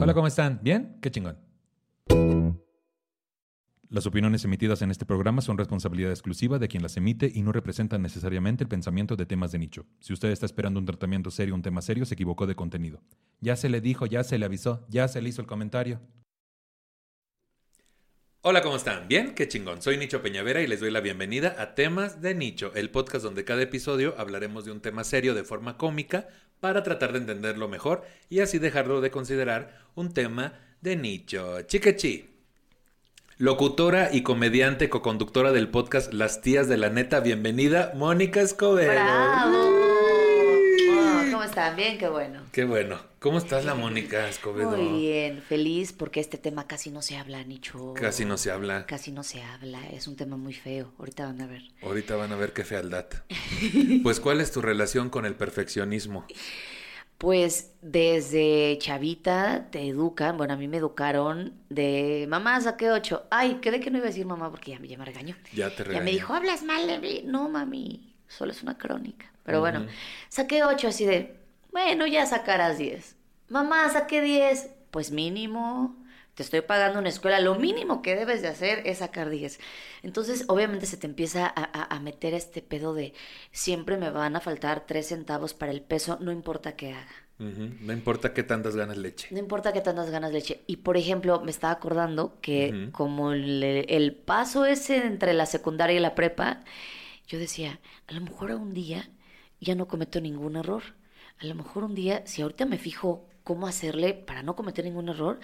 Hola, ¿cómo están? ¿Bien? Qué chingón. Las opiniones emitidas en este programa son responsabilidad exclusiva de quien las emite y no representan necesariamente el pensamiento de temas de nicho. Si usted está esperando un tratamiento serio, un tema serio, se equivocó de contenido. Ya se le dijo, ya se le avisó, ya se le hizo el comentario. Hola, ¿cómo están? ¿Bien? Qué chingón. Soy Nicho Peñavera y les doy la bienvenida a Temas de Nicho, el podcast donde cada episodio hablaremos de un tema serio de forma cómica para tratar de entenderlo mejor y así dejarlo de considerar un tema de nicho. Chiquechi. Locutora y comediante coconductora del podcast Las Tías de la Neta, bienvenida, Mónica Escobedo. ¡Bravo! Bien, qué bueno. Qué bueno. ¿Cómo estás la Mónica Escobedo? Muy bien, feliz porque este tema casi no se habla, Nicho. Casi no se habla. Casi no se habla, es un tema muy feo. Ahorita van a ver. Ahorita van a ver qué fealdad. Pues, ¿cuál es tu relación con el perfeccionismo? Pues desde chavita te educan, bueno, a mí me educaron de mamá saqué ocho. Ay, creí que no iba a decir mamá porque ya, me- ya me regañó. Ya te Ya regañó. me dijo, hablas mal. No, mami, solo es una crónica. Pero bueno, saqué ocho así de, bueno, ya sacarás diez. Mamá, saqué diez. Pues mínimo, te estoy pagando una escuela, lo mínimo que debes de hacer es sacar diez. Entonces, obviamente se te empieza a, a- a meter este pedo de siempre me van a faltar tres centavos para el peso, no importa qué haga. No importa qué tantas ganas leche. No importa que tantas ganas leche. Y por ejemplo, me estaba acordando que como el, el paso ese entre la secundaria y la prepa, yo decía, a lo mejor un día ya no cometo ningún error. A lo mejor un día, si ahorita me fijo cómo hacerle para no cometer ningún error,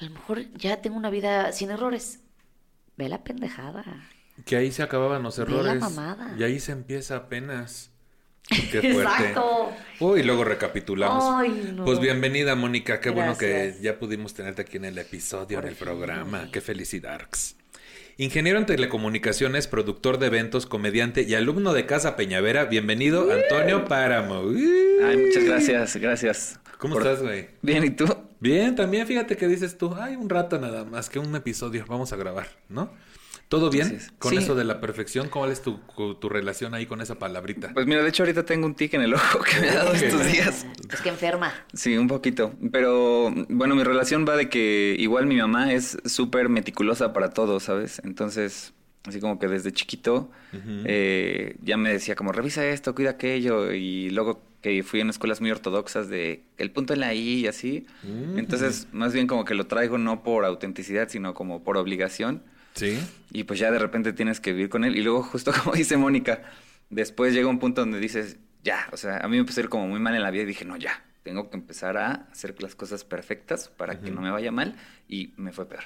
a lo mejor ya tengo una vida sin errores. Ve la pendejada. Que ahí se acababan los Ve la errores. mamada. Y ahí se empieza apenas. Qué fuerte. Exacto. Uy, luego recapitulamos. Ay, no. Pues bienvenida, Mónica. Qué bueno que ya pudimos tenerte aquí en el episodio, Por en el fin. programa. Qué felicidad. Ingeniero en telecomunicaciones, productor de eventos, comediante y alumno de Casa Peñavera. Bienvenido, Antonio Páramo. Uy. Ay, muchas gracias, gracias. ¿Cómo Por- estás, güey? Bien, ¿y tú? Bien, también fíjate que dices tú, ay, un rato nada más, que un episodio, vamos a grabar, ¿no? ¿Todo bien con Sí. eso de la perfección? ¿Cuál es tu, tu relación ahí con esa palabrita? Pues mira, de hecho ahorita tengo un tic en el ojo que me ha dado estos días. Es que enferma. Sí, un poquito. Pero bueno, mi relación va de que igual mi mamá es súper meticulosa para todo, ¿sabes? Entonces, así como que desde chiquito eh, ya me decía como revisa esto, cuida aquello. Y luego que fui en escuelas muy ortodoxas de el punto en la I y así. Ujú. Entonces, más bien como que lo traigo no por autenticidad, sino como por obligación. Sí. Y pues ya de repente tienes que vivir con él. Y luego, justo como dice Mónica, después llega un punto donde dices, ya, o sea, a mí me empezó a ir como muy mal en la vida y dije, no, ya, tengo que empezar a hacer las cosas perfectas para que no me vaya mal. Y me fue peor.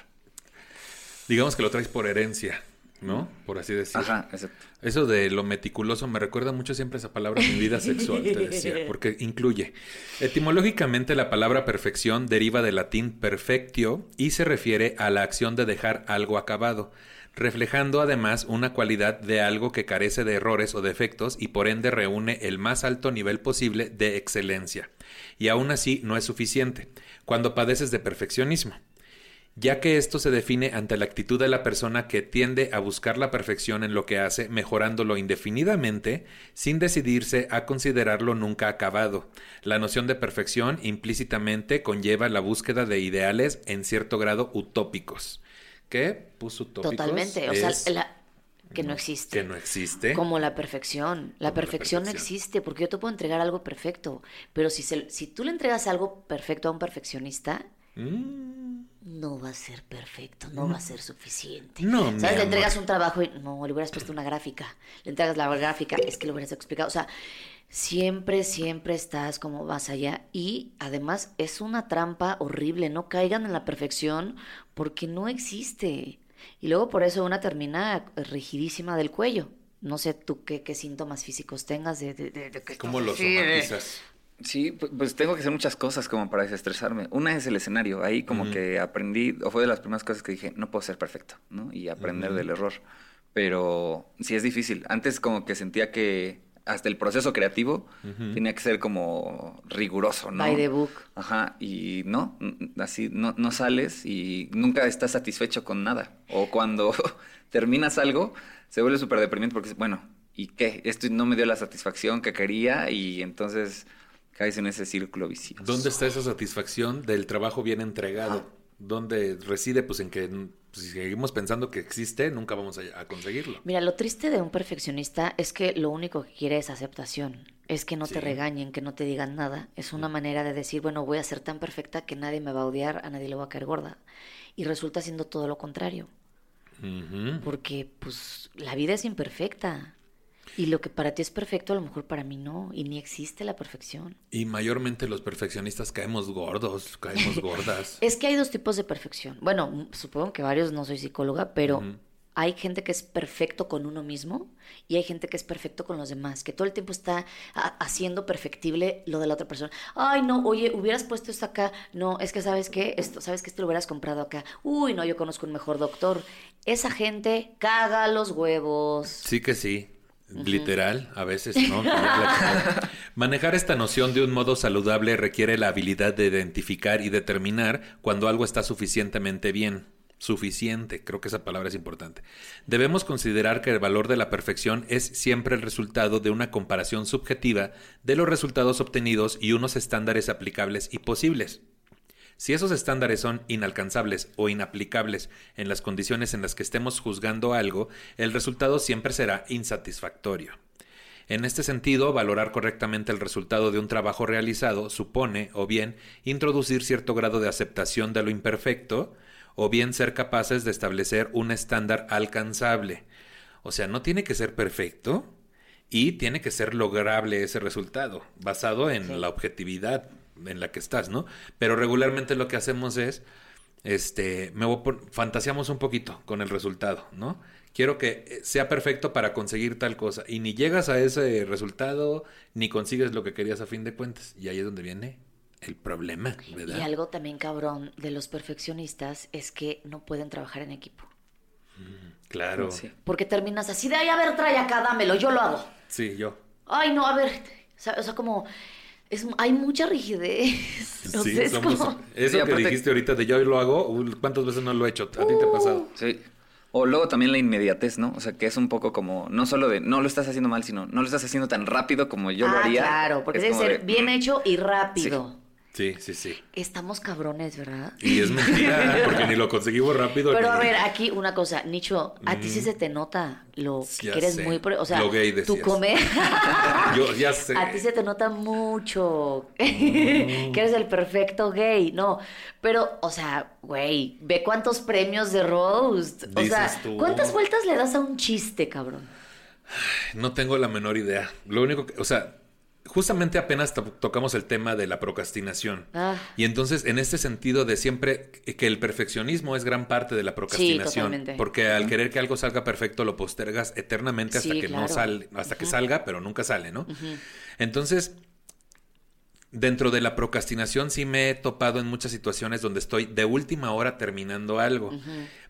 Digamos que lo traes por herencia, ¿no? Por así decir. Ajá, exacto. Eso de lo meticuloso me recuerda mucho siempre esa palabra mi vida sexual, te decía, porque incluye. Etimológicamente la palabra perfección deriva del latín perfectio y se refiere a la acción de dejar algo acabado, reflejando además una cualidad de algo que carece de errores o defectos y por ende reúne el más alto nivel posible de excelencia. Y aún así no es suficiente, cuando padeces de perfeccionismo ya que esto se define ante la actitud de la persona que tiende a buscar la perfección en lo que hace, mejorándolo indefinidamente, sin decidirse a considerarlo nunca acabado. La noción de perfección implícitamente conlleva la búsqueda de ideales en cierto grado utópicos. ¿Qué? Puso utópicos. Totalmente. O sea, Es- la, que no existe. Que no existe. Como la perfección. La perfección no existe porque yo te puedo entregar algo perfecto. Pero si, se- si tú le entregas algo perfecto a un perfeccionista, Mm, no va a ser perfecto, no va a ser suficiente. No, ¿Sabes? Le entregas un trabajo y no, le hubieras puesto una gráfica. Le entregas la gráfica, es que lo hubieras explicado. O sea, siempre, siempre estás como vas allá. Y además es una trampa horrible. No caigan en la perfección porque no existe. Y luego por eso una termina rigidísima del cuello. No sé tú qué, qué síntomas físicos tengas de, de, de- de que ¿Cómo estás lo así de- somatizas? Sí, pu- pues tengo que hacer muchas cosas como para desestresarme. Una es el escenario. Ahí como que aprendí, o fue de las primeras cosas que dije, no puedo ser perfecto, ¿no? Y aprender del error. Pero sí es difícil. Antes como que sentía que hasta el proceso creativo tenía que ser como riguroso, ¿no? By the book. Ajá, y no, así no, no sales y nunca estás satisfecho con nada. O cuando terminas algo, se vuelve súper deprimente porque, bueno, ¿y qué? Esto no me dio la satisfacción que quería y entonces caes en ese círculo vicioso. ¿Dónde está esa satisfacción del trabajo bien entregado? ¿Dónde reside? Pues en que si seguimos pensando que existe, nunca vamos a, a conseguirlo. Mira, lo triste de un perfeccionista es que lo único que quiere es aceptación. Es que no Sí. te regañen, que no te digan nada. Es una manera de decir, bueno, voy a ser tan perfecta que nadie me va a odiar, a nadie le va a caer gorda. Y resulta siendo todo lo contrario. Porque, pues, la vida es imperfecta. Y lo que para ti es perfecto, a lo mejor para mí no. Y ni existe la perfección. Y mayormente los perfeccionistas caemos gordos, caemos gordas. Es que hay dos tipos de perfección. Bueno, supongo que varios, no soy psicóloga, pero hay gente que es perfecto con uno mismo y hay gente que es perfecto con los demás, que todo el tiempo está ha- haciendo perfectible lo de la otra persona. Ay, no, oye, hubieras puesto esto acá. No, es que sabes qué, esto, sabes que esto lo hubieras comprado acá. Uy, no, yo conozco un mejor doctor. Esa gente caga los huevos. Sí que sí. Literal, a veces, ¿no? Manejar esta noción de un modo saludable requiere la habilidad de identificar y determinar cuando algo está suficientemente bien. Suficiente, creo que esa palabra es importante. Debemos considerar que el valor de la perfección es siempre el resultado de una comparación subjetiva de los resultados obtenidos y unos estándares aplicables y posibles. Si esos estándares son inalcanzables o inaplicables en las condiciones en las que estemos juzgando algo, el resultado siempre será insatisfactorio. En este sentido, valorar correctamente el resultado de un trabajo realizado supone, o bien, introducir cierto grado de aceptación de lo imperfecto, o bien ser capaces de establecer un estándar alcanzable. O sea, no tiene que ser perfecto y tiene que ser lograble ese resultado, basado en Sí. la objetividad en la que estás, ¿no? Pero regularmente lo que hacemos es, este, me voy a pon- fantaseamos un poquito con el resultado, ¿no? Quiero que eh, sea perfecto para conseguir tal cosa y ni llegas a ese resultado ni consigues lo que querías a fin de cuentas y ahí es donde viene el problema, ¿verdad? Y algo también cabrón de los perfeccionistas es que no pueden trabajar en equipo. Claro. Sí. Porque terminas así de, ay, a ver, trae acá, dámelo, yo lo hago. Sí, yo. Ay, no, a ver. O sea, o sea, como. Es, hay mucha rigidez. O Sí, sea, es somos- como- Eso Sí, que aparte- dijiste ahorita de yo lo hago, uh, ¿cuántas veces no lo he hecho? ¿A ti te ha pasado? Sí. O luego también la inmediatez, ¿no? O sea, que es un poco como, no solo de, no lo estás haciendo mal, sino, no lo estás haciendo tan rápido como yo lo ah, haría. claro, porque Es debe ser de, bien mm, hecho y rápido. Sí, sí, sí. Estamos cabrones, ¿verdad? Y es mentira, porque ni lo conseguimos rápido. Pero a ver, aquí una cosa, Nicho, a ti sí se te nota lo que Ya eres sé. muy, o sea, Lo gay tú comes, Yo ya sé. a ti se te nota mucho que eres el perfecto gay, no, pero, o sea, güey, ve cuántos premios de roast, o sea, Dices tú. ¿cuántas vueltas le das a un chiste, cabrón? No tengo la menor idea. Lo único que, o sea, justamente apenas to- tocamos el tema de la procrastinación. Ah. Y entonces, en este sentido de siempre que el perfeccionismo es gran parte de la procrastinación. porque al querer que algo salga perfecto, lo postergas eternamente hasta Sí, que no sale, hasta que salga, pero nunca sale, ¿no? Entonces, dentro de la procrastinación sí me he topado en muchas situaciones donde estoy de última hora terminando algo.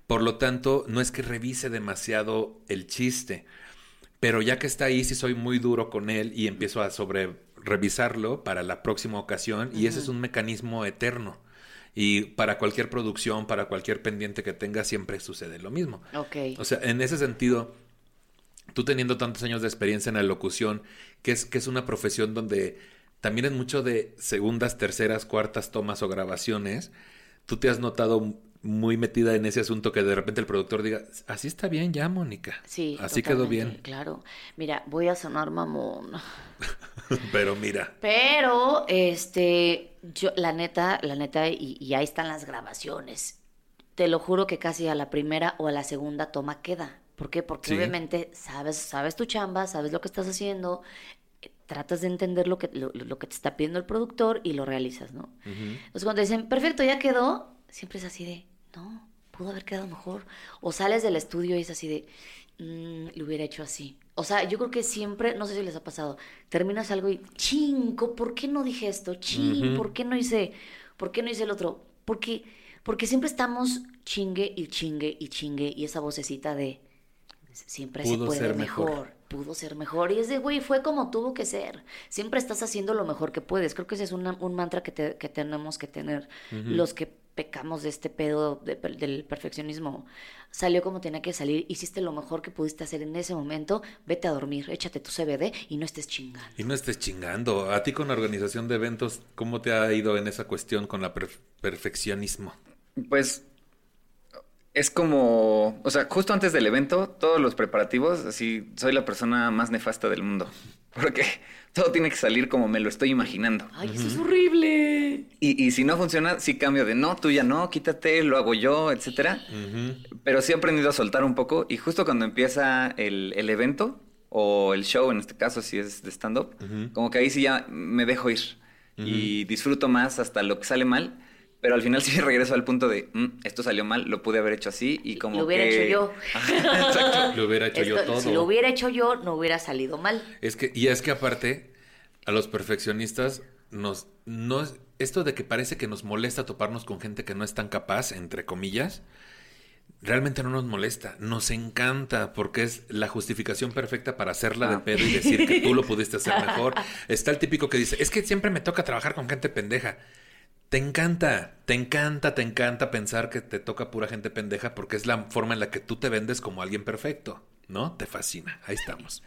Por lo tanto, no es que revise demasiado el chiste, pero ya que está ahí sí soy muy duro con él y empiezo a sobre revisarlo para la próxima ocasión y ese es un mecanismo eterno. Y para cualquier producción, para cualquier pendiente que tenga, siempre sucede lo mismo. Ok. O sea, en ese sentido, tú teniendo tantos años de experiencia en la locución, que es, que es una profesión donde también es mucho de segundas, terceras, cuartas tomas o grabaciones, tú te has notado muy metida en ese asunto que de repente el productor diga, así está bien ya, Mónica. Sí. Así quedó bien. Claro. Mira, voy a sonar mamón. Pero mira, Pero, este, yo, la neta, la neta, y, y ahí están las grabaciones. Te lo juro que casi a la primera o a la segunda toma queda. ¿Por qué? Porque Sí. obviamente sabes, sabes tu chamba, sabes lo que estás haciendo, tratas de entender lo que, lo, lo que te está pidiendo el productor y lo realizas, ¿no? Entonces cuando dicen, perfecto, ya quedó, siempre es así de, no, pudo haber quedado mejor. O sales del estudio y es así de, "Mm, lo hubiera hecho así. O sea, yo creo que siempre, no sé si les ha pasado, terminas algo y, chingo, ¿por qué no dije esto? Ching. ¿por qué no hice, por qué no hice el otro? Porque, porque siempre estamos chingue y chingue y chingue y esa vocecita de, siempre Pudo se puede ser mejor. mejor. Pudo ser mejor. Y es de, güey, fue como tuvo que ser. Siempre estás haciendo lo mejor que puedes. Creo que ese es una- un mantra que, te- que tenemos que tener los que pecamos de este pedo de del perfeccionismo. Salió como tenía que salir, hiciste lo mejor que pudiste hacer en ese momento, vete a dormir, échate tu CBD y no estés chingando. y no estés chingando. A ti con la organización de eventos, ¿cómo te ha ido en esa cuestión con la perf- perfeccionismo? Pues es como, o sea, justo antes del evento, todos los preparativos, así, soy la persona más nefasta del mundo. Porque todo tiene que salir como me lo estoy imaginando. Ay, eso es horrible. Y, y si no funciona, sí cambio de no, tú ya no, quítate, lo hago yo, etcétera. Pero sí he aprendido a soltar un poco. Y justo cuando empieza el, el evento, o el show, en este caso, si es de stand-up, como que ahí sí ya me dejo ir. Y disfruto más hasta lo que sale mal. Pero al final sí regreso al punto de, "Mm, esto salió mal, lo pude haber hecho así. Y como lo hubiera que- hecho yo. Exacto. Lo hubiera hecho yo todo. Si lo hubiera hecho yo, no hubiera salido mal. Es que, y es que aparte, a los perfeccionistas nos, no es- esto de que parece que nos molesta toparnos con gente que no es tan capaz, entre comillas, realmente no nos molesta, nos encanta porque es la justificación perfecta para hacerla de Ah. pedo y decir que tú lo pudiste hacer mejor. Está el típico que dice, es que siempre me toca trabajar con gente pendeja. Te encanta, te encanta, te encanta pensar que te toca pura gente pendeja porque es la forma en la que tú te vendes como alguien perfecto, ¿no? Te fascina. Ahí estamos.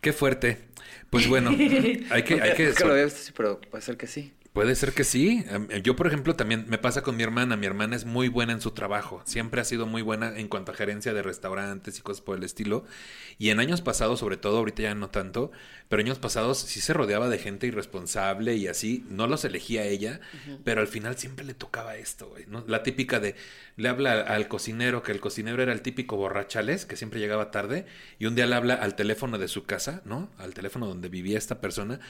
Qué fuerte. Pues bueno, hay que, hay que, Nunca lo había visto así, pero puede ser que sí. Puede ser que sí. Em, Yo, por ejemplo, también me pasa con mi hermana. Mi hermana es muy buena en su trabajo. Siempre ha sido muy buena en cuanto a gerencia de restaurantes y cosas por el estilo. Y en años pasados, sobre todo, ahorita ya no tanto, pero años pasados sí se rodeaba de gente irresponsable y así. No los elegía ella, pero al final siempre le tocaba esto, güey. ¿no? La típica de, le habla al cocinero, que el cocinero era el típico borrachales, que siempre llegaba tarde, y un día le habla al teléfono de su casa, ¿no? Al teléfono donde vivía esta persona.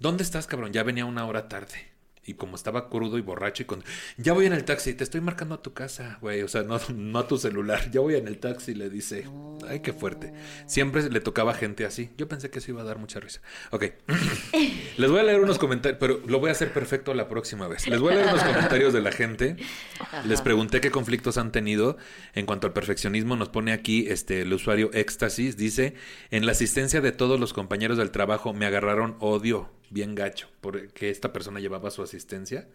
¿Dónde estás, cabrón? Ya venía una hora tarde. Y como estaba crudo y borracho y con... Ya voy en el taxi, te estoy marcando a tu casa, güey. O sea, no, no a tu celular. Ya voy en el taxi, le dice. Ay, qué fuerte. Siempre le tocaba gente así. Yo pensé que eso iba a dar mucha risa. Ok. Les voy a leer unos comentarios, pero lo voy a hacer perfecto la próxima vez. Les voy a leer unos comentarios de la gente. Les pregunté qué conflictos han tenido en cuanto al perfeccionismo. Nos pone aquí este el usuario Éxtasis. Dice, en la asistencia de todos los compañeros del trabajo me agarraron odio bien gacho porque esta persona llevaba su asistencia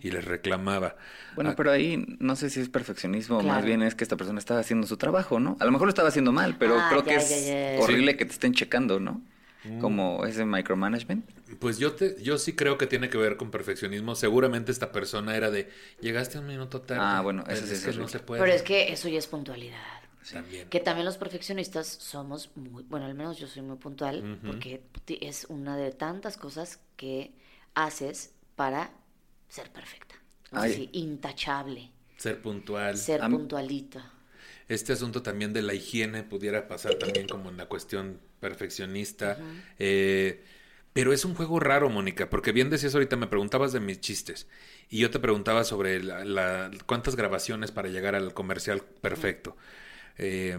y les reclamaba. Bueno, Ah, pero ahí no sé si es perfeccionismo o más Claro. bien es que esta persona estaba haciendo su trabajo, ¿no? A lo mejor lo estaba haciendo mal, pero Ah, creo ya, que ya, es ya, ya. horrible que te estén checando, ¿no? Como ese micromanagement. Pues yo te, yo sí creo que tiene que ver con perfeccionismo. Seguramente esta persona era de llegaste un minuto tarde. Ah, bueno, eso Es sí es que no se puede. Pero es que eso ya es puntualidad. También. Que también los perfeccionistas somos muy, bueno, al menos yo soy muy puntual, porque es una de tantas cosas que haces para ser perfecta. Así, intachable, Ser puntual. ser Am- puntualita. Este asunto también de la higiene pudiera pasar también como en la cuestión perfeccionista. Eh, pero es un juego raro, Mónica, porque bien decías ahorita, me preguntabas de mis chistes y yo te preguntaba sobre la, la- cuántas grabaciones para llegar al comercial perfecto. Eh,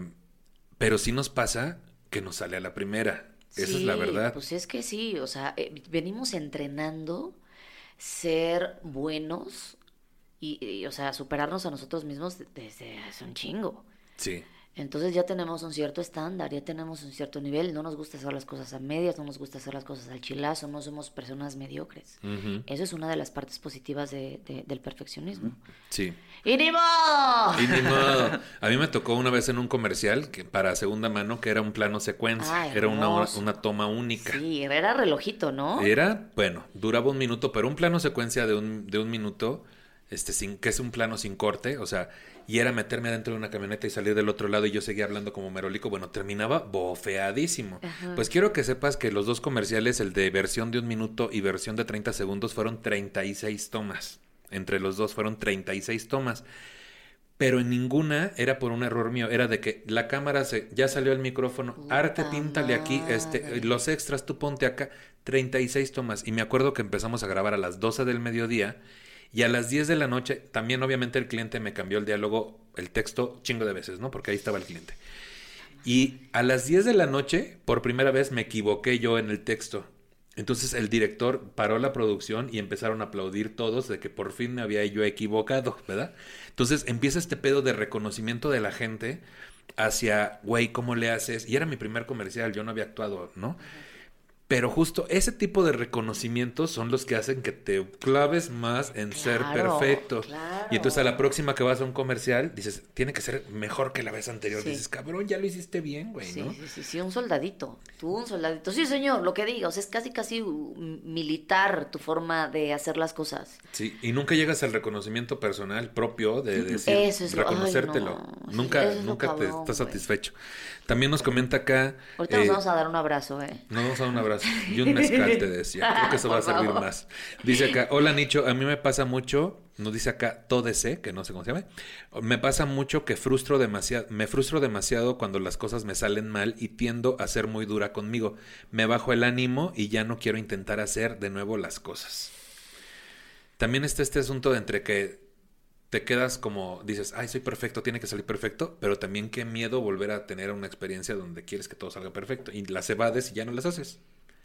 pero sí nos pasa que nos sale a la primera. Esa es la verdad. Pues es que sí, o sea, eh, venimos entrenando ser buenos y, y, o sea, superarnos a nosotros mismos de- desde hace un chingo. Sí. Entonces ya tenemos un cierto estándar, ya tenemos un cierto nivel, no nos gusta hacer las cosas a medias, no nos gusta hacer las cosas al chilazo, no somos personas mediocres. Eso es una de las partes positivas de- de- del perfeccionismo. Sí. ¡Y ni modo! Y ni modo. A mí me tocó una vez en un comercial que para segunda mano que era un plano secuencia, era una, una toma única. Sí, era relojito, ¿no? Era, bueno, duraba un minuto, pero un plano secuencia de un, de un minuto este, sin, que es un plano sin corte, o sea, y era meterme dentro de una camioneta y salir del otro lado y yo seguía hablando como merolico, bueno, terminaba bofeadísimo. Pues quiero que sepas que los dos comerciales, el de versión de un minuto y versión de 30 segundos, fueron 36 tomas. Entre los dos fueron 36 tomas. Pero en ninguna era por un error mío, era de que la cámara se, ya salió el micrófono, arte, píntale aquí, este, los extras, tú ponte acá, 36 tomas. Y me acuerdo que empezamos a grabar a las 12 del mediodía y a las 10 de la noche, también obviamente el cliente me cambió el diálogo, el texto, chingo de veces, ¿no? Porque ahí estaba el cliente. Y a las 10 de la noche, por primera vez, me equivoqué yo en el texto. Entonces el director paró la producción y empezaron a aplaudir todos de que por fin me había yo equivocado, ¿verdad? Entonces empieza este pedo de reconocimiento de la gente hacia, güey, ¿cómo le haces? Y era mi primer comercial, yo no había actuado, ¿no? Pero justo ese tipo de reconocimientos son los que hacen que te claves más en ser perfecto. Y entonces a la próxima que vas a un comercial, dices, tiene que ser mejor que la vez anterior. Dices, cabrón, ya lo hiciste bien, güey, sí, ¿no? Sí, sí, sí, un soldadito. Tú un soldadito. Sí, señor, lo que digas. Es casi, casi militar tu forma de hacer las cosas. Sí, y nunca llegas al reconocimiento personal propio de decir, Eso es reconocértelo. Nunca, nunca te estás satisfecho. También nos comenta acá. Ahorita nos eh, vamos a dar un abrazo, ¿eh? Nos vamos a dar un abrazo. Y un mezcal, te decía. Creo que eso va a servir más. Dice acá, hola Nicho, a mí me pasa mucho, nos dice acá Todese, que no sé cómo se llama. Me pasa mucho que frustro demasiado, me frustro demasiado cuando las cosas me salen mal y tiendo a ser muy dura conmigo. Me bajo el ánimo y ya no quiero intentar hacer de nuevo las cosas. También está este asunto de entre que te quedas como, dices, ay, soy perfecto, tiene que salir perfecto, pero también qué miedo volver a tener una experiencia donde quieres que todo salga perfecto y las evades y ya no las haces.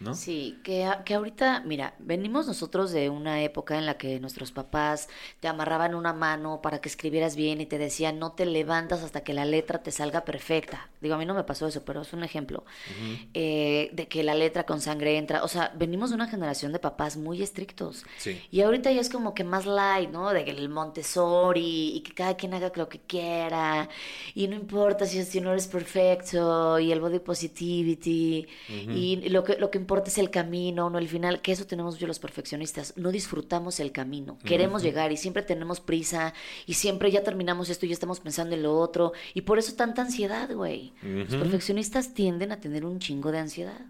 ¿no? Sí, que, que ahorita, mira, venimos nosotros de una época en la que nuestros papás te amarraban una mano para que escribieras bien y te decían no te levantas hasta que la letra te salga perfecta. Digo, a mí no me pasó eso, pero es un ejemplo eh, de que la letra con sangre entra. O sea, venimos de una generación de papás muy estrictos. Sí. Y ahorita ya es como que más light, ¿no? De que el Montessori y que cada quien haga lo que quiera y no importa si, si no eres perfecto y el body positivity y lo que, lo que importa es el camino, no el final, que eso tenemos yo los perfeccionistas, no disfrutamos el camino, queremos llegar y siempre tenemos prisa y siempre ya terminamos esto y ya estamos pensando en lo otro y por eso tanta ansiedad, güey. Los perfeccionistas tienden a tener un chingo de ansiedad.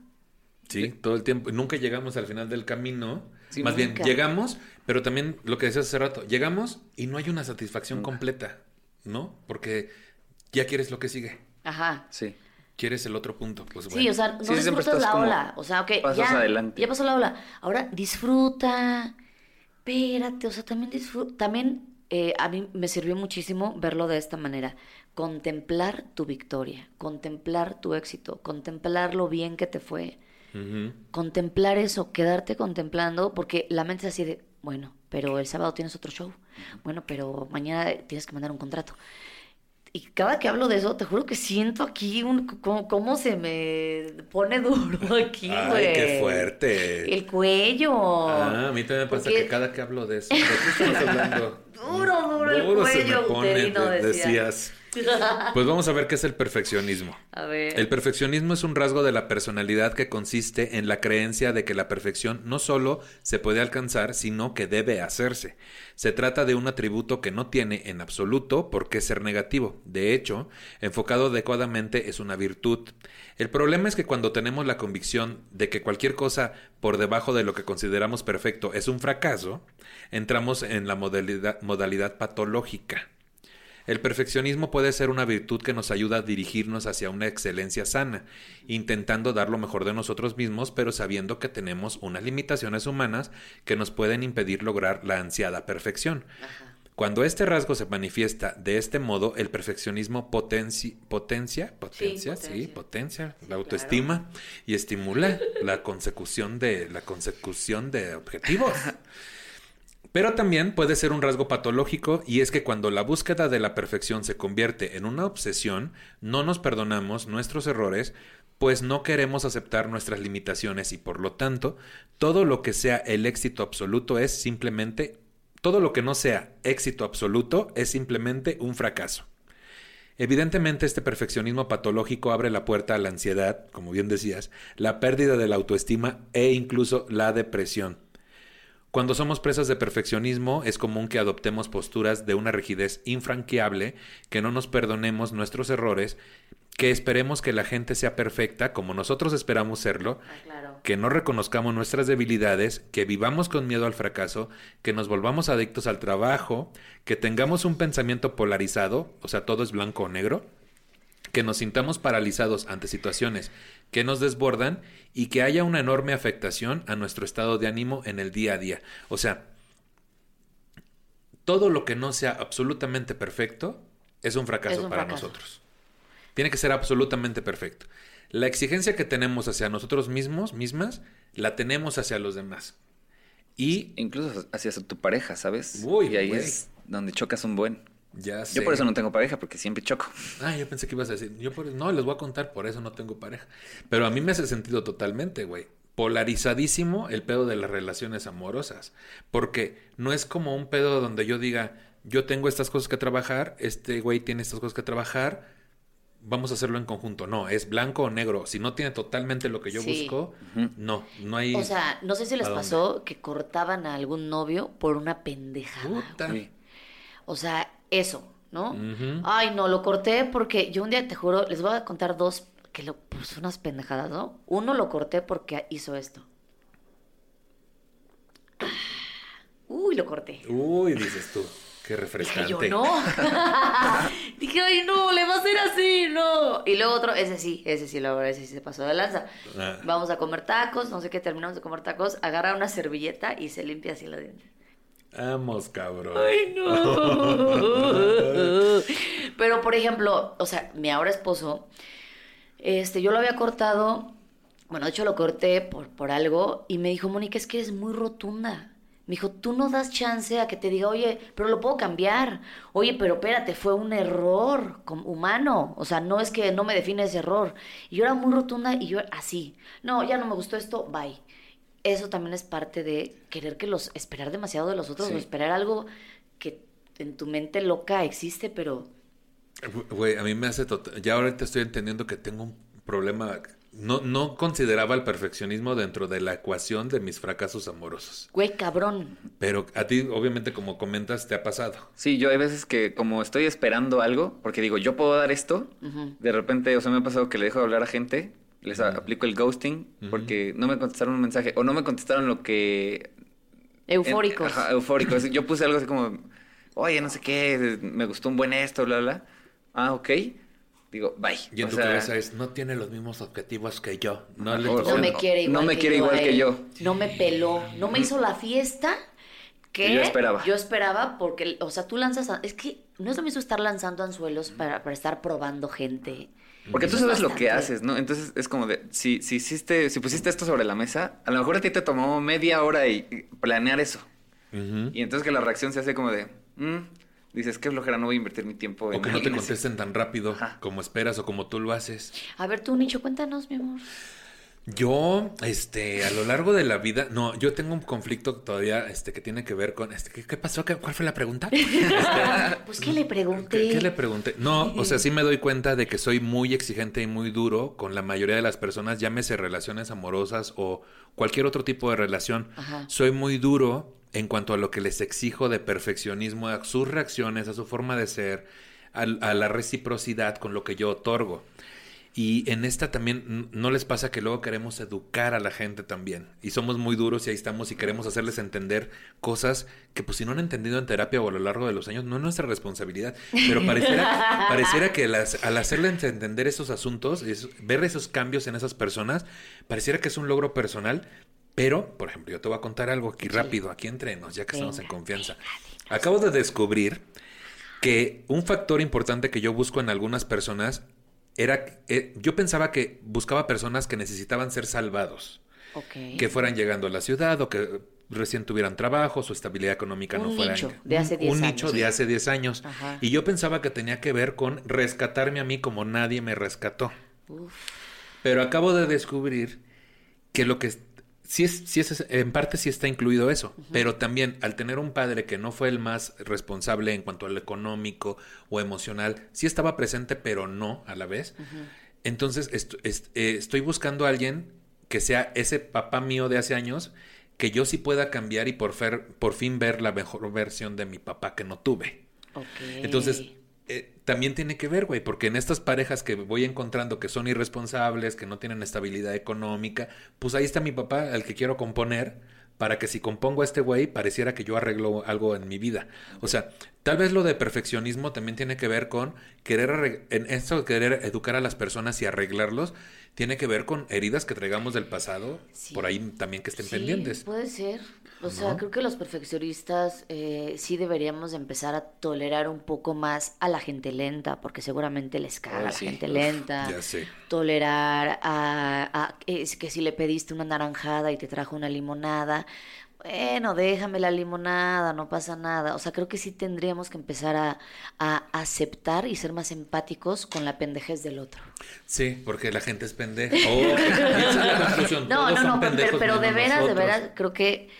Sí, todo el tiempo. Nunca llegamos al final del camino. Más bien, llegamos, pero también lo que decías hace rato, llegamos y no hay una satisfacción completa, ¿no? Porque ya quieres lo que sigue. Ajá. Sí quieres el otro punto. Pues sí, o sea, no disfrutas la ola. O sea, ok, ya, adelante. ya pasó la ola. Ahora disfruta, espérate, o sea, también disfruta. También eh, a mí me sirvió muchísimo verlo de esta manera. Contemplar tu victoria, contemplar tu éxito, contemplar lo bien que te fue. Contemplar eso, quedarte contemplando, porque la mente es así de, bueno, pero el sábado tienes otro show. Bueno, pero mañana tienes que mandar un contrato. Y cada que hablo de eso, te juro que siento aquí un, cómo, se me pone duro aquí, güey. Ay, qué fuerte. El cuello. Ah, a mí también me pasa que cada que hablo de eso, ¿de qué estamos hablando? Duro, duro, el cuello, se me pone, decías. Pues vamos a ver qué es el perfeccionismo. A ver. El perfeccionismo es un rasgo de la personalidad que consiste en la creencia de que la perfección no solo se puede alcanzar, sino que debe hacerse. Se trata de un atributo que no tiene en absoluto por qué ser negativo. De hecho, enfocado adecuadamente es una virtud. El problema es que cuando tenemos la convicción de que cualquier cosa por debajo de lo que consideramos perfecto es un fracaso, entramos en la modalidad, patológica. El perfeccionismo puede ser una virtud que nos ayuda a dirigirnos hacia una excelencia sana, intentando dar lo mejor de nosotros mismos, pero sabiendo que tenemos unas limitaciones humanas que nos pueden impedir lograr la ansiada perfección. Cuando este rasgo se manifiesta de este modo, el perfeccionismo potencia, potencia, sí, potencia, la autoestima y estimula la consecución de la consecución de objetivos. Pero también puede ser un rasgo patológico y es que cuando la búsqueda de la perfección se convierte en una obsesión, no nos perdonamos nuestros errores, pues no queremos aceptar nuestras limitaciones y por lo tanto, todo lo que sea el éxito absoluto es simplemente, todo lo que no sea éxito absoluto es simplemente un fracaso. Evidentemente este perfeccionismo patológico abre la puerta a la ansiedad, como bien decías, la pérdida de la autoestima e incluso la depresión. Cuando somos presas de perfeccionismo, es común que adoptemos posturas de una rigidez infranqueable, que no nos perdonemos nuestros errores, que esperemos que la gente sea perfecta como nosotros esperamos serlo, Ah, claro. que no reconozcamos nuestras debilidades, que vivamos con miedo al fracaso, que nos volvamos adictos al trabajo, que tengamos un pensamiento polarizado, o sea, todo es blanco o negro, que nos sintamos paralizados ante situaciones que nos desbordan y que haya una enorme afectación a nuestro estado de ánimo en el día a día. O sea, todo lo que no sea absolutamente perfecto es un fracaso Es un para fracaso. nosotros. Tiene que ser absolutamente perfecto. La exigencia que tenemos hacia nosotros mismos, mismas, la tenemos hacia los demás. Y Incluso hacia tu pareja, ¿sabes? Uy, y ahí es donde chocas un buen. ya sé. Yo por eso no tengo pareja, porque siempre choco. Ah, yo pensé que ibas a decir, yo por no, les voy a contar, por eso no tengo pareja. Pero a mí me hace sentido totalmente, güey. Polarizadísimo el pedo de las relaciones amorosas. Porque no es como un pedo donde yo diga, yo tengo estas cosas que trabajar, este güey tiene estas cosas que trabajar, vamos a hacerlo en conjunto. No, es blanco o negro. Si no tiene totalmente lo que yo Sí. busco, no, no hay... O sea, no sé si les pasó que cortaban a algún novio por una pendejada. Puta. O sea, eso, ¿no? Ay, no, lo corté porque yo un día, te juro, les voy a contar dos que lo pues unas pendejadas, ¿no? Uno lo corté porque hizo esto. Uy, lo corté. Uy, dices tú, qué Dije refrescante. yo, no. Dije, ay, no, le va a hacer así, no. Y luego otro, ese sí, ese sí, la verdad, ese sí se pasó de lanza. Ah. Vamos a comer tacos, no sé qué, terminamos de comer tacos, agarra una servilleta y se limpia así los dientes. Vamos, cabrón. Ay, no. Pero, por ejemplo, o sea, mi ahora esposo, este, yo lo había cortado, bueno, de hecho lo corté por, por algo, y me dijo, Mónica, es que eres muy rotunda. Me dijo, tú no das chance a que te diga, oye, pero lo puedo cambiar. Oye, pero espérate, fue un error humano. O sea, no es que no me define ese error. Y yo era muy rotunda y yo así. No, ya no me gustó esto, bye. Eso también es parte de querer que los, esperar demasiado de los otros Sí. o esperar algo que en tu mente loca existe, pero Güey, a mí me hace total... Ya ahorita estoy entendiendo que tengo un problema... No, no consideraba el perfeccionismo dentro de la ecuación de mis fracasos amorosos. güey, cabrón. Pero a ti, obviamente, como comentas, te ha pasado. Sí, yo hay veces que como estoy esperando algo, porque digo, yo puedo dar esto, de repente, o sea, me ha pasado que le dejo de hablar a gente, les aplico el ghosting, porque no me contestaron un mensaje, o no me contestaron lo que... Eufóricos. Ajá, eufóricos. Yo puse algo así como, oye, no sé qué, me gustó un buen esto, bla, bla. Ah, ok. Digo, bye. Y en O tu sea, cabeza es, no tiene los mismos objetivos que yo. No, le No sea, me no- quiere igual no me que quiere yo igual que yo. No me peló. No me hizo la fiesta que Que yo esperaba. Yo esperaba porque, o sea, tú lanzas... a- es que no es lo mismo estar lanzando anzuelos para, para estar probando gente. Porque tú sabes lo que haces, ¿no? Entonces es como de, si, si hiciste, si pusiste esto sobre la mesa, a lo mejor a ti te tomó media hora y, y planear eso. Y entonces que la reacción se hace como de, mm, dices, qué flojera, no voy a invertir mi tiempo O en que no te alguien así". contesten tan rápido Ajá. como esperas o como tú lo haces. A ver, tú, Nicho, cuéntanos, mi amor. Yo, este, a lo largo de la vida, no, yo tengo un conflicto todavía, este, que tiene que ver con, este, ¿qué, qué pasó? ¿Qué- ¿Cuál fue la pregunta? Este, Pues, ¿qué le pregunté? ¿Qué, qué le pregunté? No, o sea, sí me doy cuenta de que soy muy exigente y muy duro con la mayoría de las personas, llámese relaciones amorosas o cualquier otro tipo de relación. Ajá. Soy muy duro en cuanto a lo que les exijo de perfeccionismo, a sus reacciones, a su forma de ser, a, la reciprocidad con lo que yo otorgo. Y en esta también, ¿no les pasa que luego queremos educar a la gente también? Y somos muy duros y ahí estamos y queremos hacerles entender cosas que pues si no han entendido en terapia o a lo largo de los años, no es nuestra responsabilidad. Pero pareciera, pareciera que las- al hacerles entender esos asuntos, es- ver esos cambios en esas personas, pareciera que es un logro personal. Pero, por ejemplo, yo te voy a contar algo aquí rápido, aquí entre nos, ya que estamos en Venga, confianza. Acabo de descubrir que un factor importante que yo busco en algunas personas era, eh, yo pensaba que buscaba personas que necesitaban ser salvados, que fueran llegando a la ciudad o que recién tuvieran trabajo, su estabilidad económica no Un fuera nicho de hace un- 10 un años. nicho de hace 10 años. Ajá. Y yo pensaba que tenía que ver con rescatarme a mí como nadie me rescató. Uf. Pero acabo de descubrir que lo que sí es, sí es, en parte sí está incluido eso, pero también al tener un padre que no fue el más responsable en cuanto al económico o emocional, sí estaba presente, pero no a la vez. Entonces est- est- eh, estoy buscando a alguien que sea ese papá mío de hace años que yo sí pueda cambiar y por, fin ver la mejor versión de mi papá que no tuve. Entonces, también tiene que ver, güey, porque en estas parejas que voy encontrando que son irresponsables, que no tienen estabilidad económica, pues ahí está mi papá, al que quiero componer, para que si compongo a este güey, pareciera que yo arreglo algo en mi vida. O sea, tal vez lo de perfeccionismo también tiene que ver con querer, en esto querer educar a las personas y arreglarlos, tiene que ver con heridas que traigamos del pasado, Sí. por ahí también que estén Sí, pendientes. Puede ser. O sea, creo que los perfeccionistas eh, sí deberíamos de empezar a tolerar un poco más a la gente lenta, porque seguramente les caga Ay, la sí. gente Uf, lenta. Ya sé. Tolerar a, a- es que si le pediste una naranjada y te trajo una limonada, bueno, déjame la limonada, no pasa nada. O sea, creo que sí tendríamos que empezar a, a aceptar y ser más empáticos con la pendejez del otro. Sí, porque la gente es pendeja. Oh, esa es la conclusión. No, Todos no, no, pero, pero de veras, de veras, creo que,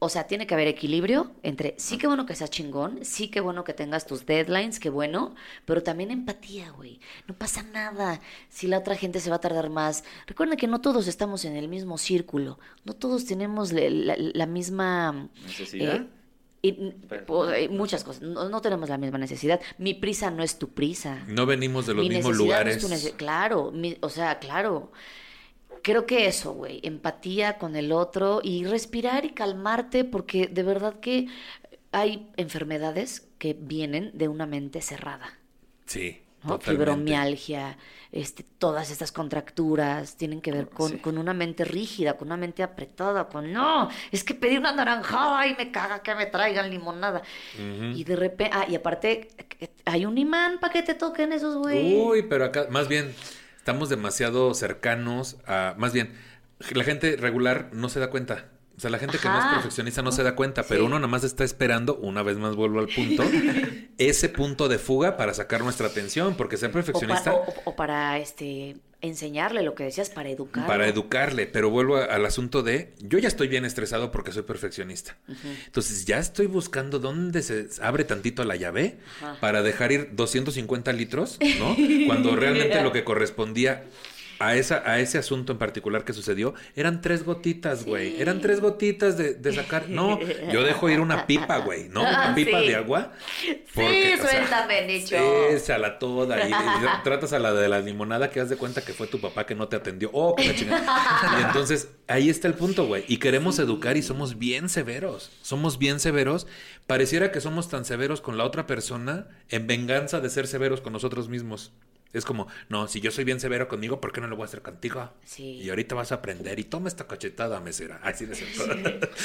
o sea, tiene que haber equilibrio entre sí que bueno que seas chingón, sí que bueno que tengas tus deadlines, que bueno, pero también empatía, güey. No pasa nada si la otra gente se va a tardar más. Recuerden que no todos estamos en el mismo círculo, no todos tenemos la, la- la misma... ¿Necesidad? eh, y- po- eh, muchas cosas, no, no tenemos la misma necesidad. Mi prisa no es tu prisa. No venimos de los Mi mismos no es lugares. tu nece- claro, mi- o sea, claro. Creo que eso, güey, empatía con el otro y respirar y calmarte porque de verdad que hay enfermedades que vienen de una mente cerrada, Sí. Fibromialgia, este, todas estas contracturas tienen que ver con, Sí. con una mente rígida, con una mente apretada, con no, es que pedí una naranjada y me caga que me traigan limonada. Y de repente, ah, y aparte, hay un imán para que te toquen esos, güey. Uy, pero acá, más bien, estamos demasiado cercanos a. Más bien, la gente regular no se da cuenta. O sea, la gente que no es perfeccionista no se da cuenta, pero uno nada más está esperando, una vez más vuelvo al punto, ese punto de fuga para sacar nuestra atención, porque ser O, pa- perfeccionista o- o para este enseñarle lo que decías, para educar. para educarle, pero vuelvo a- al asunto de, yo ya estoy bien estresado porque soy perfeccionista. Entonces ya estoy buscando dónde se abre tantito la llave Ajá. para dejar ir 250 litros, ¿no? Cuando realmente lo que correspondía a, esa, a ese asunto en particular que sucedió eran tres gotitas, güey. Eran tres gotitas de, de sacar. No, yo dejo ir una pipa, güey, ¿no? Una Ah, pipa sí. de agua. Sí, suéltame, Nicho. Échala toda. Y, y tratas a la de la limonada que haz de cuenta que fue tu papá que no te atendió. Oh, que la chingada. Y entonces ahí está el punto, güey. Y queremos educar y somos bien severos. Somos bien severos. Pareciera que somos tan severos con la otra persona en venganza de ser severos con nosotros mismos. Es como, no, si yo soy bien severo conmigo, ¿por qué no lo voy a hacer contigo? Sí. Y ahorita vas a aprender y toma esta cachetada, mesera. Así de cierto.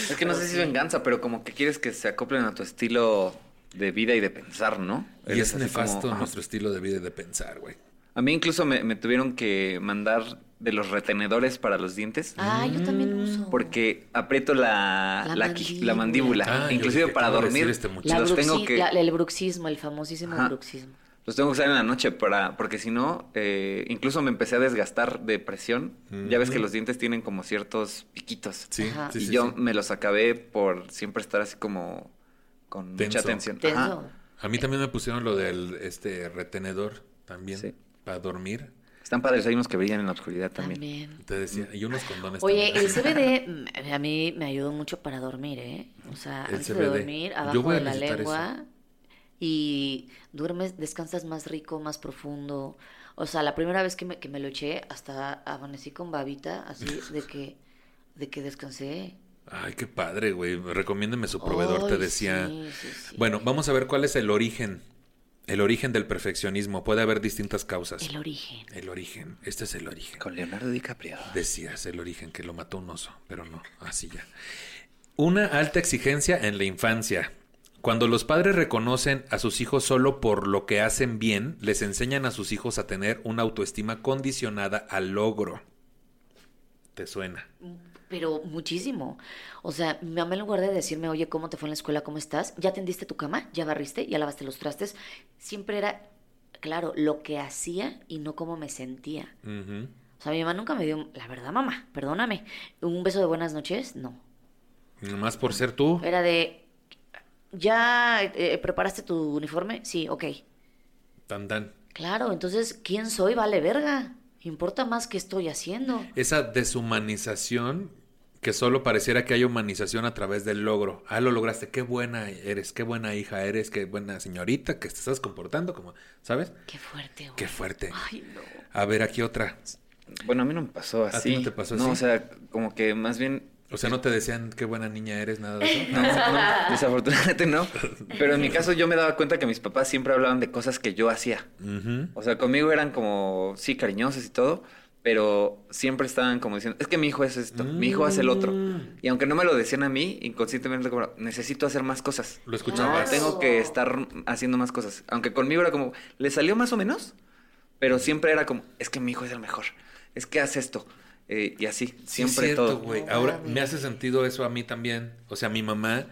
Es que no sé si es venganza, pero como que quieres que se acoplen a tu estilo de vida y de pensar, ¿no? Y Eres es nefasto como, nuestro estilo de vida y de pensar, güey. A mí incluso me, me tuvieron que mandar de los retenedores para los dientes. Ah, yo también uso. Porque aprieto la, La mandíbula. la mandíbula. Ah, Inclusive dije, para ¿qué va a decir dormir. este los tengo bruxi- que la- el bruxismo, el famosísimo Ajá. bruxismo. Los tengo que usar en la noche para porque si no eh, incluso me empecé a desgastar de presión. Ya ves que Mm. los dientes tienen como ciertos piquitos. Sí, Ajá. sí, y sí, yo sí. me los acabé por siempre estar así como con Tenso. mucha tensión. Tenso. Ajá. A mí también me pusieron lo del este retenedor también Sí. para dormir. Están padres, hay unos que brillan en la oscuridad también. También. Te decía, y unos condones Oye, también. el CBD a mí me ayudó mucho para dormir, ¿eh? O sea, El antes de dormir, abajo de la lengua y duermes, descansas más rico, más profundo. O sea, la primera vez que me, que me lo eché, hasta amanecí con babita, así de que, de que descansé. Ay, qué padre, güey. Recomiéndeme su proveedor, te decía. sí, sí, sí. Bueno, vamos a ver cuál es el origen. El origen del perfeccionismo. Puede haber distintas causas. El origen. El origen. Este es el origen. Con Leonardo DiCaprio. Decías el origen, que lo mató un oso, pero no, así ya. Una alta exigencia en la infancia. Cuando los padres reconocen a sus hijos solo por lo que hacen bien, les enseñan a sus hijos a tener una autoestima condicionada al logro. ¿Te suena? Pero muchísimo. O sea, mi mamá en lugar de decirme, oye, ¿cómo te fue en la escuela? ¿Cómo estás? ¿Ya tendiste tu cama? ¿Ya barriste? ¿Ya lavaste los trastes? Siempre era, claro, lo que hacía y no cómo me sentía. O sea, mi mamá nunca me dio, la verdad, mamá, perdóname, un beso de buenas noches, no. Nomás por ser tú. Era de, ¿ya eh, preparaste tu uniforme? Sí, ok. Tan tan. Claro, entonces, ¿quién soy? Vale verga. Importa más qué estoy haciendo. Esa deshumanización que solo pareciera que hay humanización a través del logro. Ah, lo lograste, qué buena eres, qué buena hija eres, qué buena señorita, que te estás comportando como, ¿sabes? Qué fuerte, güey. Qué fuerte. Ay, no. A ver, aquí otra. Bueno, a mí no me pasó ti así. no te pasó No, así? o sea, como que más bien O sea, ¿no te decían qué buena niña eres, nada de eso? No, no, desafortunadamente no. Pero en mi caso yo me daba cuenta que mis papás siempre hablaban de cosas que yo hacía. O sea, conmigo eran como, sí, cariñosos y todo, pero siempre estaban como diciendo, es que mi hijo es esto, mi hijo hace el otro. Mm. Y aunque no me lo decían a mí, inconscientemente como, necesito hacer más cosas. Lo No, escuchabas. tengo que estar haciendo más cosas. Aunque conmigo era como, le salió más o menos, pero siempre era como, es que mi hijo es el mejor, es que hace esto. Eh, y así, Sí, es siempre cierto, todo. Ahora, me hace sentido eso a mí también. O sea, mi mamá,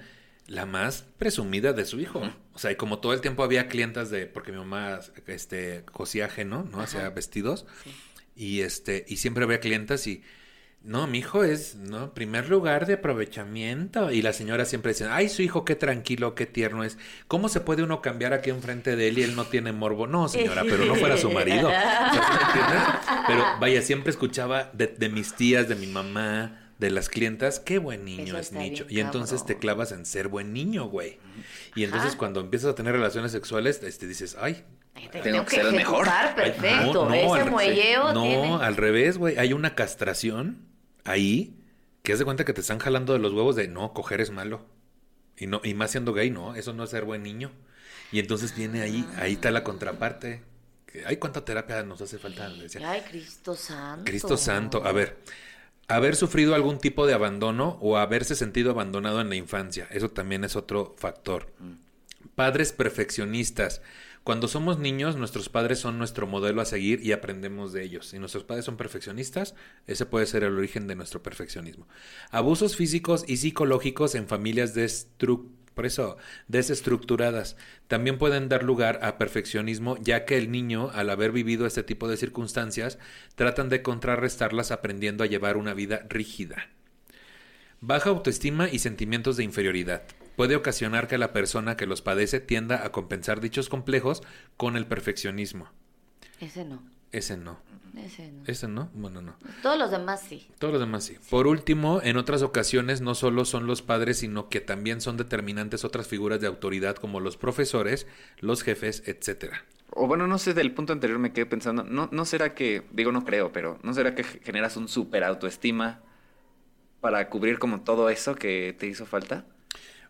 la más presumida de su hijo. O sea, y como todo el tiempo había clientas de, porque mi mamá, este, cosía ajeno, ¿no? Hacía vestidos. Sí. Y este, y siempre había clientas y, no, mi hijo es, ¿no? Primer lugar de aprovechamiento. Y la señora siempre decía, ay, su hijo, qué tranquilo, qué tierno es. ¿Cómo se puede uno cambiar aquí enfrente de él y él no tiene morbo? No, señora, pero no fuera su marido. O sea, ¿sí me entiendes? Pero vaya, siempre escuchaba de, de mis tías, de mi mamá, de las clientas, qué buen niño Eso es Nicho. Y entonces te clavas en ser buen niño, güey. Y entonces Ajá. cuando empiezas a tener relaciones sexuales, este, dices, ay, te Tengo que ser el mejor. Ay, Perfecto. no, no, Ese al- muelleo no, tiene. al revés, güey. Hay una castración ahí que es de cuenta que te están jalando de los huevos de no, coger es malo. Y no, y más siendo gay, no, eso no es ser buen niño. Y entonces viene ahí, ahí está la contraparte. Que, ay, cuánta terapia nos hace falta. decía. Ay, Cristo Santo. Cristo Santo. A ver, haber sufrido algún tipo de abandono o haberse sentido abandonado en la infancia. Eso también es otro factor. Padres perfeccionistas. Cuando somos niños, nuestros padres son nuestro modelo a seguir y aprendemos de ellos. Si nuestros padres son perfeccionistas, ese puede ser el origen de nuestro perfeccionismo. Abusos físicos y psicológicos en familias destru- por desestructuradas también pueden dar lugar a perfeccionismo, ya que el niño, al haber vivido este tipo de circunstancias, tratan de contrarrestarlas aprendiendo a llevar una vida rígida. Baja autoestima y sentimientos de inferioridad. Puede ocasionar que la persona que los padece tienda a compensar dichos complejos con el perfeccionismo. Ese no. Ese no. Ese no. Ese no. Bueno, no. Todos los demás sí. Todos los demás sí. Por último, en otras ocasiones no solo son los padres, sino que también son determinantes otras figuras de autoridad como los profesores, los jefes, etcétera. O bueno, no sé, del punto anterior me quedé pensando, ¿no, no será que, digo no creo, pero ¿no será que ge- generas un super autoestima para cubrir como todo eso que te hizo falta?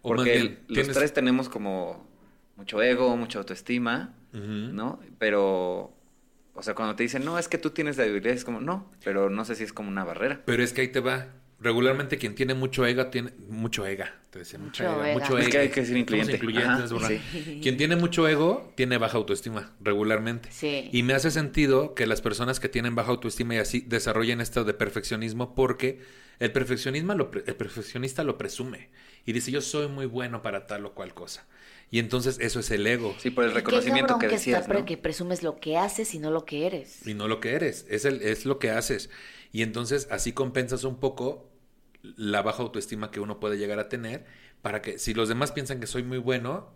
O más Porque bien, los tienes- tres tenemos como mucho ego, mucha autoestima. ¿no? Pero, o sea, cuando te dicen, no, es que tú tienes debilidades, es como, no, pero no sé si es como una barrera. Pero es que ahí te va. Regularmente quien tiene mucho ego tiene mucho ega, te decía, mucho, ega. mucho Es ega. que hay que ser incluyente. incluyentes, Ajá, ¿verdad? sí. Quien tiene mucho ego tiene baja autoestima regularmente. Sí. Y me hace sentido que las personas que tienen baja autoestima y así desarrollen esto de perfeccionismo porque el perfeccionismo lo pre- el perfeccionista lo presume y dice yo soy muy bueno para tal o cual cosa. Y entonces eso es el ego Sí, por el reconocimiento que está decías, pre- ¿no? que presumes lo que haces y no lo que eres. y no lo que eres, es el es lo que haces. Y entonces así compensas un poco la baja autoestima que uno puede llegar a tener para que si los demás piensan que soy muy bueno,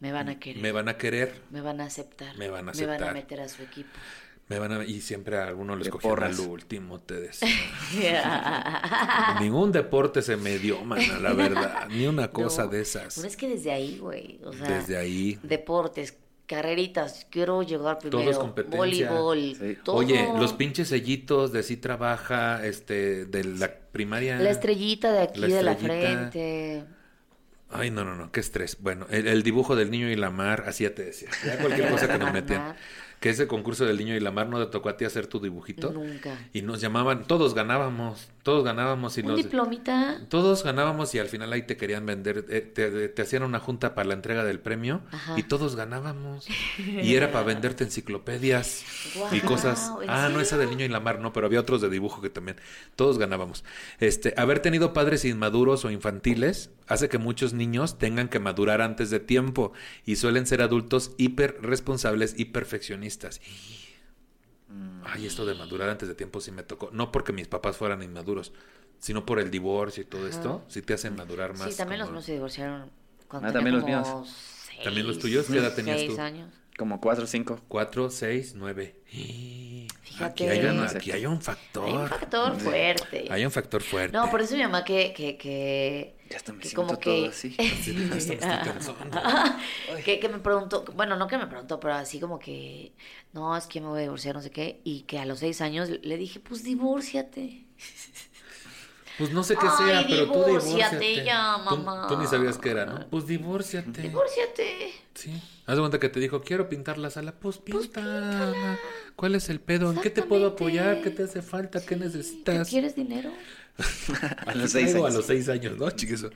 Me van a querer. me van a querer, Me van a aceptar. Me van a Me van a aceptar. meter a su equipo. Me van a y siempre a alguno les cogían al último, te decía. Ningún deporte se me dio, mana, la verdad. Ni una cosa No. de esas. Bueno, es que desde ahí, güey. O sea, Desde ahí. Deportes, carreritas, quiero llegar Todo primero. es competencia. Voleibol, Sí. todo. Oye, los pinches sellitos de sí trabaja, este, de la primaria. La estrellita de aquí La de la frente. Ay, no, no, no, qué estrés. Bueno, el, el dibujo del niño y la mar, así ya te decía. Ya cualquier cosa que nos metían. Que ese concurso del niño y la mar no te tocó a ti hacer tu dibujito. Nunca. Y nos llamaban, todos ganábamos, todos ganábamos y Un nos... diplomita. Todos ganábamos y al final ahí te querían vender, eh, te, te hacían una junta para la entrega del premio Ajá. y todos ganábamos. Y era para venderte enciclopedias y cosas. ¿en Ah, no, esa del niño y la mar, no, pero había otros de dibujo que también. Todos ganábamos. Este, haber tenido padres inmaduros o infantiles hace que muchos niños tengan que madurar antes de tiempo y suelen ser adultos hiper responsables y perfeccionistas. Ay, esto de madurar antes de tiempo sí me tocó. No porque mis papás fueran inmaduros, sino por el divorcio y todo esto. Sí te hacen madurar más. Sí, también los míos se divorciaron cuando Ah, tenía también los míos. seis, ¿También los tuyos? ¿Qué edad tenías seis tú? años. Como cuatro o cinco. Cuatro, seis, nueve. Fíjate. Aquí hay, un, Exacto. aquí hay un factor. Hay un factor fuerte. Hay un factor fuerte. No, por eso mi mamá que, que, que, Ya hasta me que siento como todo que, así. Sí, hasta me estoy cansando. que, que me preguntó, bueno, no que me preguntó, pero así como que, no, es que me voy a divorciar, no sé qué, y que a los seis años le dije, pues divórciate. Pues no sé qué Ay, sea, pero tú divórciate divórciate. ya, mamá. Tú, ni sabías qué era, ¿no? Pues divórciate. Divórciate. Sí. Haz de cuenta que te dijo, quiero pintar la sala. Pues pinta. ¿Cuál es el pedo? ¿En qué te puedo apoyar? ¿Qué te hace falta? ¿Qué ¿Qué necesitas? ¿Quieres dinero? A los seis años. A los seis años, ¿no, chiquis?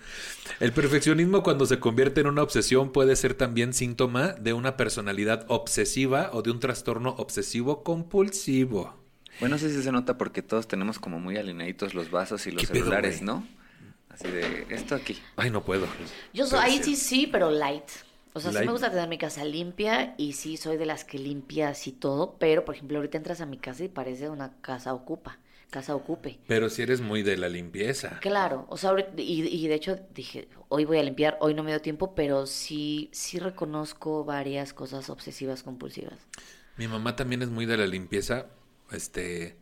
El perfeccionismo cuando se convierte en una obsesión puede ser también síntoma de una personalidad obsesiva o de un trastorno obsesivo compulsivo. Bueno, no sé si se nota porque todos tenemos como muy alineaditos los vasos y los ¿Qué pedo, celulares? ¿no? Así de esto aquí. Ay, no puedo. Yo soy, ahí sí, sí, pero light. O sea, sí me gusta tener mi casa limpia y sí soy de las que limpia así todo, pero por ejemplo ahorita entras a mi casa y parece una casa ocupa, casa ocupe. Pero si eres muy de la limpieza. Claro, o sea, ahorita- y, y de hecho dije, hoy voy a limpiar, hoy no me dio tiempo, pero sí, sí reconozco varias cosas obsesivas compulsivas. Mi mamá también es muy de la limpieza. Este.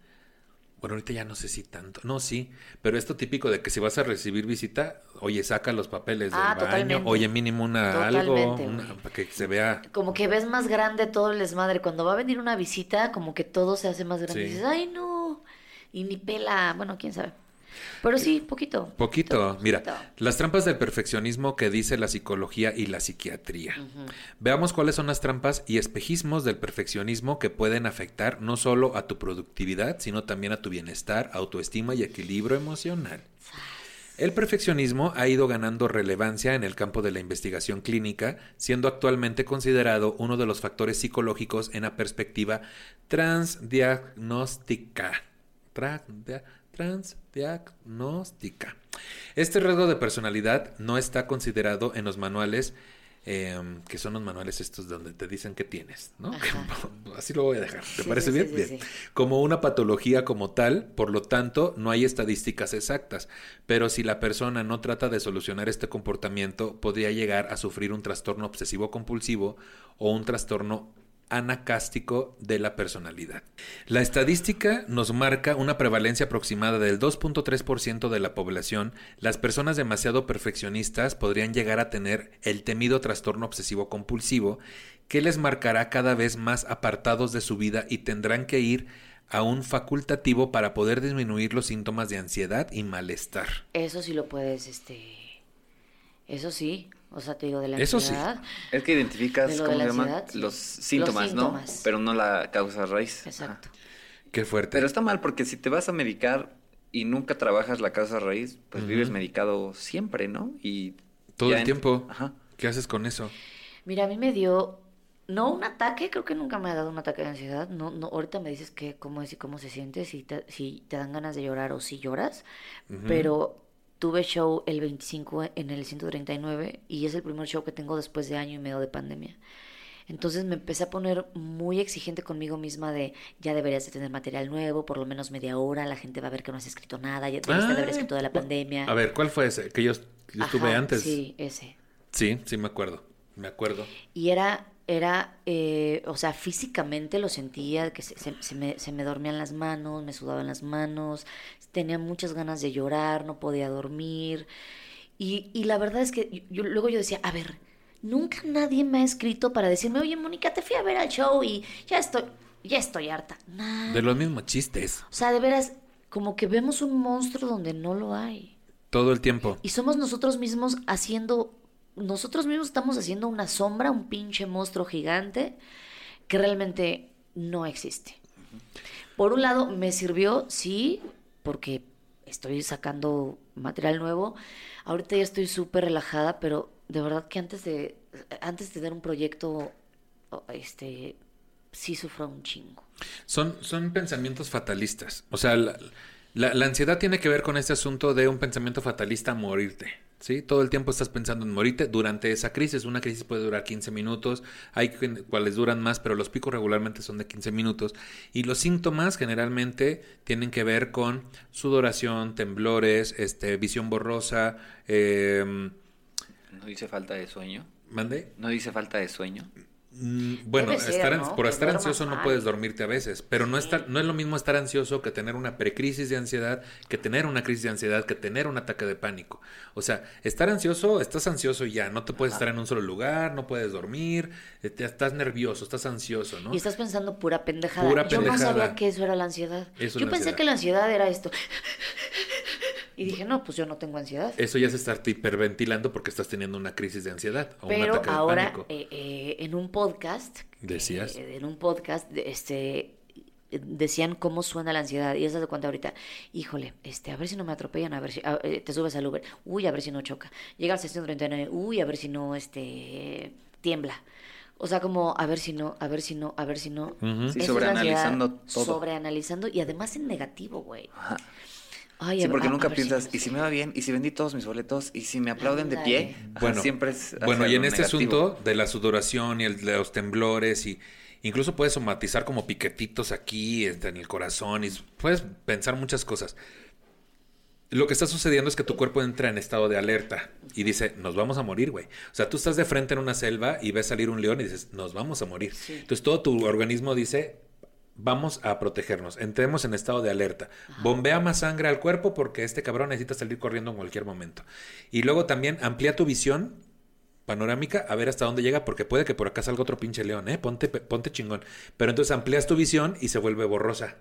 Bueno, ahorita ya no sé si tanto. No, sí. Pero esto típico de que si vas a recibir visita, oye, saca los papeles del Ah, baño. totalmente. Oye, mínimo una algo. Una- para que se vea. Como que ves más grande todo el desmadre. Cuando va a venir una visita, como que todo se hace más grande. Y dices, ay, no. Y ni pela. Bueno, quién sabe. Pero sí, poquito. Poquito. Mira, poquito. las trampas del perfeccionismo que dice la psicología y la psiquiatría. Veamos cuáles son las trampas y espejismos del perfeccionismo que pueden afectar no solo a tu productividad, sino también a tu bienestar, autoestima y equilibrio emocional. El perfeccionismo ha ido ganando relevancia en el campo de la investigación clínica, siendo actualmente considerado uno de los factores psicológicos en la perspectiva transdiagnóstica. Transdia- Transdiagnóstica. Este rasgo de personalidad no está considerado en los manuales, em, que son los manuales estos donde te dicen que tienes, ¿no? Así lo voy a dejar. ¿Te Sí, parece sí, bien? sí, bien. Como una patología como tal, por lo tanto, no hay estadísticas exactas, pero si la persona no trata de solucionar este comportamiento, podría llegar a sufrir un trastorno obsesivo compulsivo o un trastorno anacástico de la personalidad. La estadística nos marca una prevalencia aproximada del 2.3% de la población. Las personas demasiado perfeccionistas podrían llegar a tener el temido trastorno obsesivo compulsivo que les marcará cada vez más apartados de su vida y tendrán que ir a un facultativo para poder disminuir los síntomas de ansiedad y malestar. Eso sí lo puedes, este... Eso sí. O sea, te digo, de la Eso sí. ansiedad. Es que identificas, De lo de ¿cómo la se llama? ansiedad, sí. Los Los síntomas, ¿no? Pero no la causa raíz. Ajá. Exacto. Qué fuerte. Pero está mal porque si te vas a medicar y nunca trabajas la causa raíz, pues vives medicado siempre, ¿no? Y Todo el en- tiempo. Ajá. ¿Qué haces con eso? Mira, a mí me dio, no un ataque, creo que nunca me ha dado un ataque de ansiedad. No, no, ahorita me dices que cómo es y cómo se siente, si te, si te dan ganas de llorar o si lloras. Pero tuve show el 25 en el 139 y es el primer show que tengo después de año y medio de pandemia. Entonces me empecé a poner muy exigente conmigo misma de ya deberías de tener material nuevo, por lo menos media hora, la gente va a ver que no has escrito nada, ya debiste de haber Ah, escrito de la pandemia. A ver, ¿cuál fue ese? Que yo, yo estuve Ajá, antes. Sí, ese. Sí, sí me acuerdo. Me acuerdo. Y era, era, eh, o sea, físicamente lo sentía, que se, se- se me, se me dormían las manos, me sudaban las manos, tenía muchas ganas de llorar, no podía dormir. Y, y la verdad es que yo- luego yo decía, a ver, nunca nadie me ha escrito para decirme, oye, Mónica, te fui a ver al show y ya estoy, ya estoy harta. De los mismos chistes. O sea, de veras, como que vemos un monstruo donde no lo hay. Todo el tiempo. Y somos nosotros mismos haciendo, nosotros mismos estamos haciendo una sombra, un pinche monstruo gigante que realmente no existe. Por un lado, me sirvió, sí, porque estoy sacando material nuevo. Ahorita ya estoy súper relajada, pero de verdad que antes de, antes de dar un proyecto, este, sí sufro un chingo. Son, son pensamientos fatalistas. O sea, la, la- ansiedad tiene que ver con este asunto de un pensamiento fatalista morirte. ¿Sí? Todo el tiempo estás pensando en morirte durante esa crisis. Una crisis puede durar 15 minutos, hay cuales duran más, pero los picos regularmente son de 15 minutos. Y los síntomas generalmente tienen que ver con sudoración, temblores, este, visión borrosa, eh, ¿No dice falta de sueño? ¿mande? ¿No dice falta de sueño? Mm, Bueno, ser, estar, ¿no? por estar ansioso no puedes dormirte a veces, pero no, está, no es lo mismo estar ansioso que tener una precrisis de ansiedad, que tener una crisis de ansiedad, que tener un ataque de pánico. O sea, estar ansioso, estás ansioso ya, no te puedes estar en un solo lugar, no puedes dormir, eh, te- estás nervioso, estás ansioso, ¿no? Y estás pensando pura pendejada. Pura Yo no sabía que eso era la ansiedad. Eso yo pensé ansiedad. que la ansiedad era esto. Y dije, no, pues yo no tengo ansiedad. Eso ya es estarte hiperventilando porque estás teniendo una crisis de ansiedad o un Pero ataque de ahora, pánico. eh, eh, en un podcast, Decías. en un podcast, de- este decían cómo suena la ansiedad y eso de cuenta ahorita híjole este a ver si no me atropellan a ver si a- eh, te subes al Uber uy a ver si no choca llega al 639 uy a ver si no este tiembla o sea como a ver si no a ver si no a ver si no. Sí, la sobreanalizando todo. sobreanalizando y además en negativo güey Ay, Sí, porque a- nunca piensas, ¿y si me va bien? ¿Y si vendí todos mis boletos? ¿Y si me aplauden de pie? Ajá, Bueno, siempre es bueno, y en este negativo. asunto de la sudoración y el de los temblores y incluso puedes somatizar como piquetitos aquí este, en el corazón y puedes pensar muchas cosas. Lo que está sucediendo es que tu cuerpo entra en estado de alerta y dice, nos vamos a morir, güey. O sea, tú estás de frente en una selva y ves salir un león y dices, nos vamos a morir. Entonces todo tu organismo dice, vamos a protegernos, entremos en estado de alerta. Bombea más sangre al cuerpo porque este cabrón necesita salir corriendo en cualquier momento. Y luego también amplía tu visión panorámica a ver hasta dónde llega porque puede que por acá salga otro pinche león, ¿eh? Ponte, ponte chingón. Pero entonces amplías tu visión y se vuelve borrosa.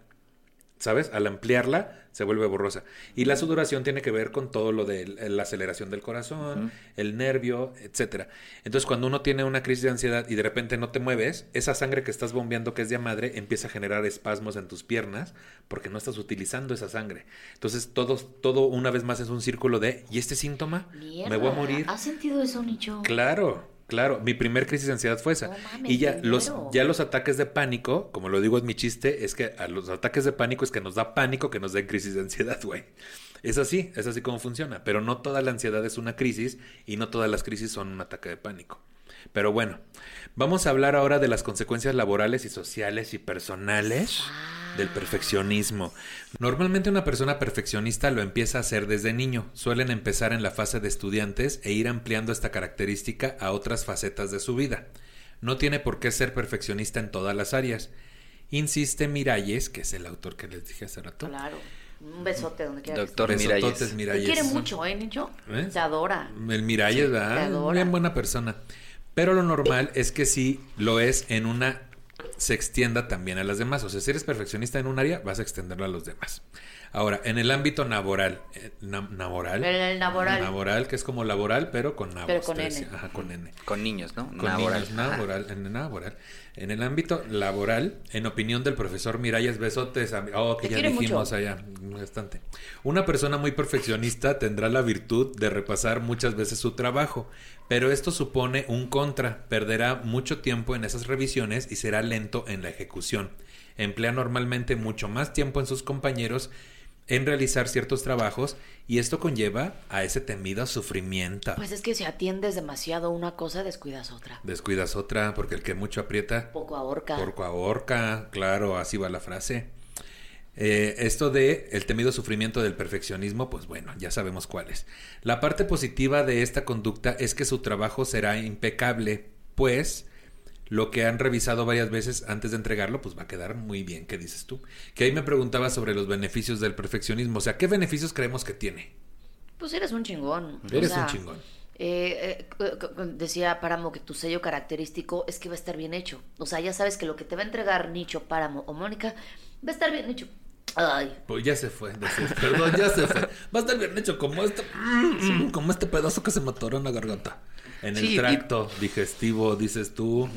¿Sabes? Al ampliarla se vuelve borrosa. Y la sudoración tiene que ver con todo lo de la aceleración del corazón, el nervio, etcétera. Entonces, cuando uno tiene una crisis de ansiedad y de repente no te mueves, esa sangre que estás bombeando, que es de madre, empieza a generar espasmos en tus piernas porque no estás utilizando esa sangre. Entonces, todo, todo una vez más es un círculo de, ¿y este síntoma? Mierda, ¿Me voy a morir? ¿Has sentido eso, Nicho? Claro, claro. Mi primer crisis de ansiedad fue esa. Mames, y los, ya los ataques de pánico, como lo digo en mi chiste, es que a los ataques de pánico es que nos da pánico que nos den crisis de ansiedad, güey. Es así, es así como funciona. Pero no toda la ansiedad es una crisis y no todas las crisis son un ataque de pánico. Pero bueno, vamos a hablar ahora de las consecuencias laborales y sociales y personales del perfeccionismo. Normalmente una persona perfeccionista lo empieza a hacer desde niño. Suelen empezar en la fase de estudiantes e ir ampliando esta característica a otras facetas de su vida. No tiene por qué ser perfeccionista en todas las áreas. Insiste Miralles, que es el autor que les dije hace rato. Claro. Un besote donde quiera. Doctor. Besototes Miralles. Te Miralles. quiere mucho, ¿eh, Nicho? ¿Eh? Te adora. El Miralles, te ¿verdad? adora. Bien buena persona. Pero lo normal es que sí lo es en una se extienda también a las demás. O sea, si eres perfeccionista en un área, vas a extenderlo a los demás. Ahora, en el ámbito laboral, eh, na- laboral, En el laboral. laboral, que es como laboral, pero con nabos, Pero con N. Ajá, con N. Con niños, ¿no? Con Laboral. niños, laboral, en, laboral. En el ámbito laboral, en opinión del profesor Miralles Besotes, oh, que Te ya dijimos mucho. allá, bastante. Una persona muy perfeccionista tendrá la virtud de repasar muchas veces su trabajo, pero esto supone un contra, perderá mucho tiempo en esas revisiones y será lento en la ejecución. Emplea normalmente mucho más tiempo en sus compañeros en realizar ciertos trabajos y esto conlleva a ese temido sufrimiento. Pues es que si atiendes demasiado una cosa, descuidas otra. Descuidas otra, porque el que mucho aprieta, Poco ahorca. porco ahorca, claro, así va la frase. Eh, esto de el temido sufrimiento del perfeccionismo, pues bueno, ya sabemos cuál es. La parte positiva de esta conducta es que su trabajo será impecable, pues lo que han revisado varias veces antes de entregarlo, pues va a quedar muy bien, ¿qué dices tú? Que ahí me preguntaba sobre los beneficios del perfeccionismo, o sea, ¿qué beneficios creemos que tiene? Pues eres un chingón. O Eres sea, un chingón. eh, eh, decía Páramo que tu sello característico es que va a estar bien hecho. O sea, ya sabes que lo que te va a entregar Nicho, Páramo o Mónica va a estar bien hecho. Ay, Pues ya se fue, decías, perdón, ya se fue. Va a estar bien hecho como este, como este pedazo que se me atoró en la garganta. En el y- tracto digestivo, dices tú.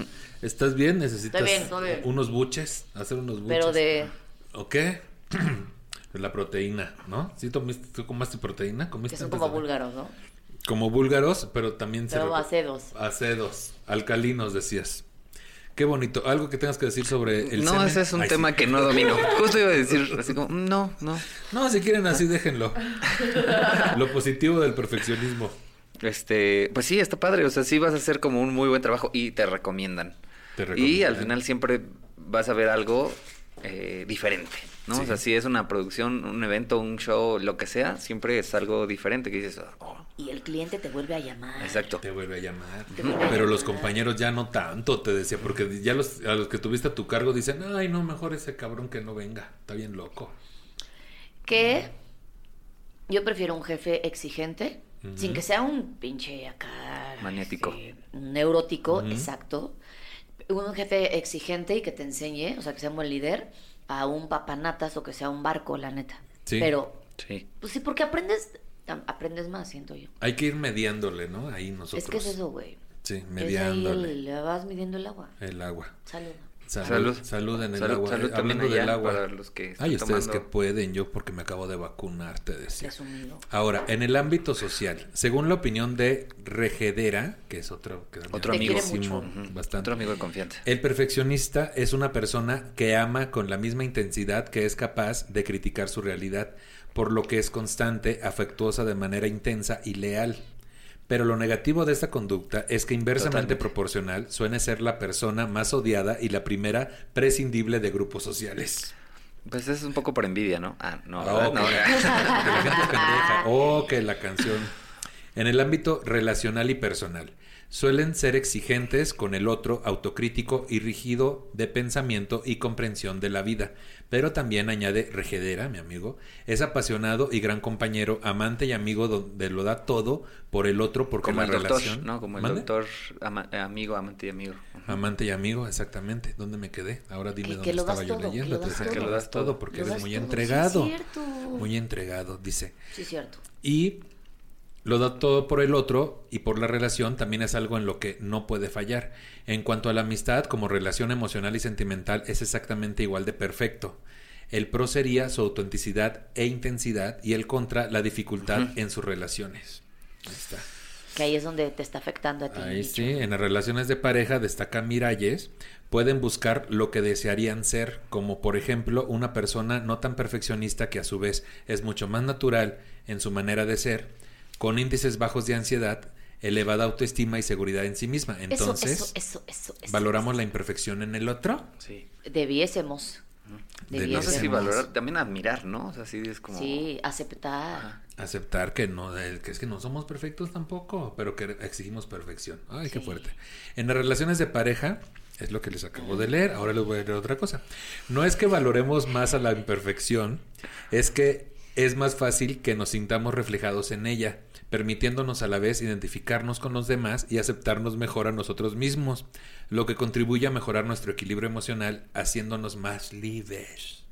¿Estás bien? ¿Necesitas bien, bien. unos buches? Hacer unos buches. pero de... ¿O qué? La proteína, ¿no? ¿Sí tomiste, tú comaste proteína? que ¿Comiste son antes como de- búlgaros, ¿no? Como búlgaros, pero también Pero se... acedos. Acedos, alcalinos, decías. Qué bonito. ¿Algo que tengas que decir sobre el no, ese es un Ay, tema sí. que no domino. Justo iba a decir así como, no, no. No, si quieren así, déjenlo. Lo positivo del perfeccionismo. Este, pues sí, está padre. O sea, sí vas a hacer como un muy buen trabajo y te recomiendan. Te Y recomiendan. al final siempre vas a ver algo eh, diferente, ¿no? Sí. O sea, si es una producción, un evento, un show, lo que sea, siempre es algo diferente que dices, oh, Y el cliente te vuelve a llamar. exacto. Te vuelve a llamar. A Pero los compañeros ya no tanto, te decía, porque ya los, a los que tuviste a tu cargo dicen, ay, no, mejor ese cabrón que no venga, está bien loco. Que yo prefiero un jefe exigente, sin que sea un pinche acá. Maniático. este, neurótico, exacto. Un jefe exigente y que te enseñe, o sea, que sea un buen líder, a un papanatas o que sea un barco, la neta. Sí. Pero, Sí. pues sí, porque aprendes, aprendes más, siento yo. Hay que ir mediándole, ¿no? Ahí nosotros. Es que es eso, güey. Sí, Es ahí mediándole el- le vas midiendo el agua. el agua. Salud. Salud, Salud. salud en el Salud- agua. salud también Hablando allá del agua. para los que están Ay, ustedes tomando. que pueden, yo porque me acabo de vacunar, te decía. Ahora, en el ámbito social, según la opinión de Regedera, que es otro, que Otro amigo. mucho. Bastante. Otro amigo de confianza. El perfeccionista es una persona que ama con la misma intensidad que es capaz de criticar su realidad, por lo que es constante, afectuosa de manera intensa y leal. Pero lo negativo de esta conducta es que inversamente Totalmente. proporcional suele ser la persona más odiada y la primera prescindible de grupos sociales. Pues es un poco por envidia, ¿no? Ah, no, Oh, ¿verdad? No, que la- que la gente es pendeja. Oh, que la canción. En el ámbito relacional y personal, suelen ser exigentes con el otro, autocrítico y rígido de pensamiento y comprensión de la vida. Pero también añade Regedera, mi amigo, es apasionado y gran compañero, amante y amigo donde lo da todo por el otro porque Como la el doctor, relación... ¿no? Como el ¿Mande? doctor ama- amigo, amante y amigo. Amante y amigo, exactamente. ¿Dónde me quedé? Ahora dime Que- dónde que lo estaba yo todo, que leyendo. lo Te das decía que todo. lo das todo porque eres muy todo, sí, entregado. es cierto. Muy entregado, dice. Sí, cierto. Y lo da todo por el otro y por la relación también es algo en lo que no puede fallar. En cuanto a la amistad como relación emocional y sentimental es exactamente igual de perfecto. El pro sería su autenticidad e intensidad y el contra la dificultad en sus relaciones. Ahí está. Que ahí es donde te está afectando a ti. Ahí sí, en las relaciones de pareja destaca Miralles, pueden buscar lo que desearían ser, como por ejemplo una persona no tan perfeccionista que a su vez es mucho más natural en su manera de ser, con índices bajos de ansiedad, elevada autoestima y seguridad en sí misma. Entonces, eso, eso, eso, eso. ¿valoramos la imperfección en el otro? Sí. Debiésemos. De- No sé si Debiésemos. valorar, también admirar, ¿no? O sea, sí es como... Sí, aceptar. Ajá. Aceptar que no, que es que no somos perfectos tampoco, pero que exigimos perfección. Ay, qué fuerte. En las relaciones de pareja, es lo que les acabo de leer, ahora les voy a leer otra cosa. No es que valoremos más a la imperfección, es que es más fácil que nos sintamos reflejados en ella, permitiéndonos a la vez identificarnos con los demás y aceptarnos mejor a nosotros mismos, lo que contribuye a mejorar nuestro equilibrio emocional, haciéndonos más libres.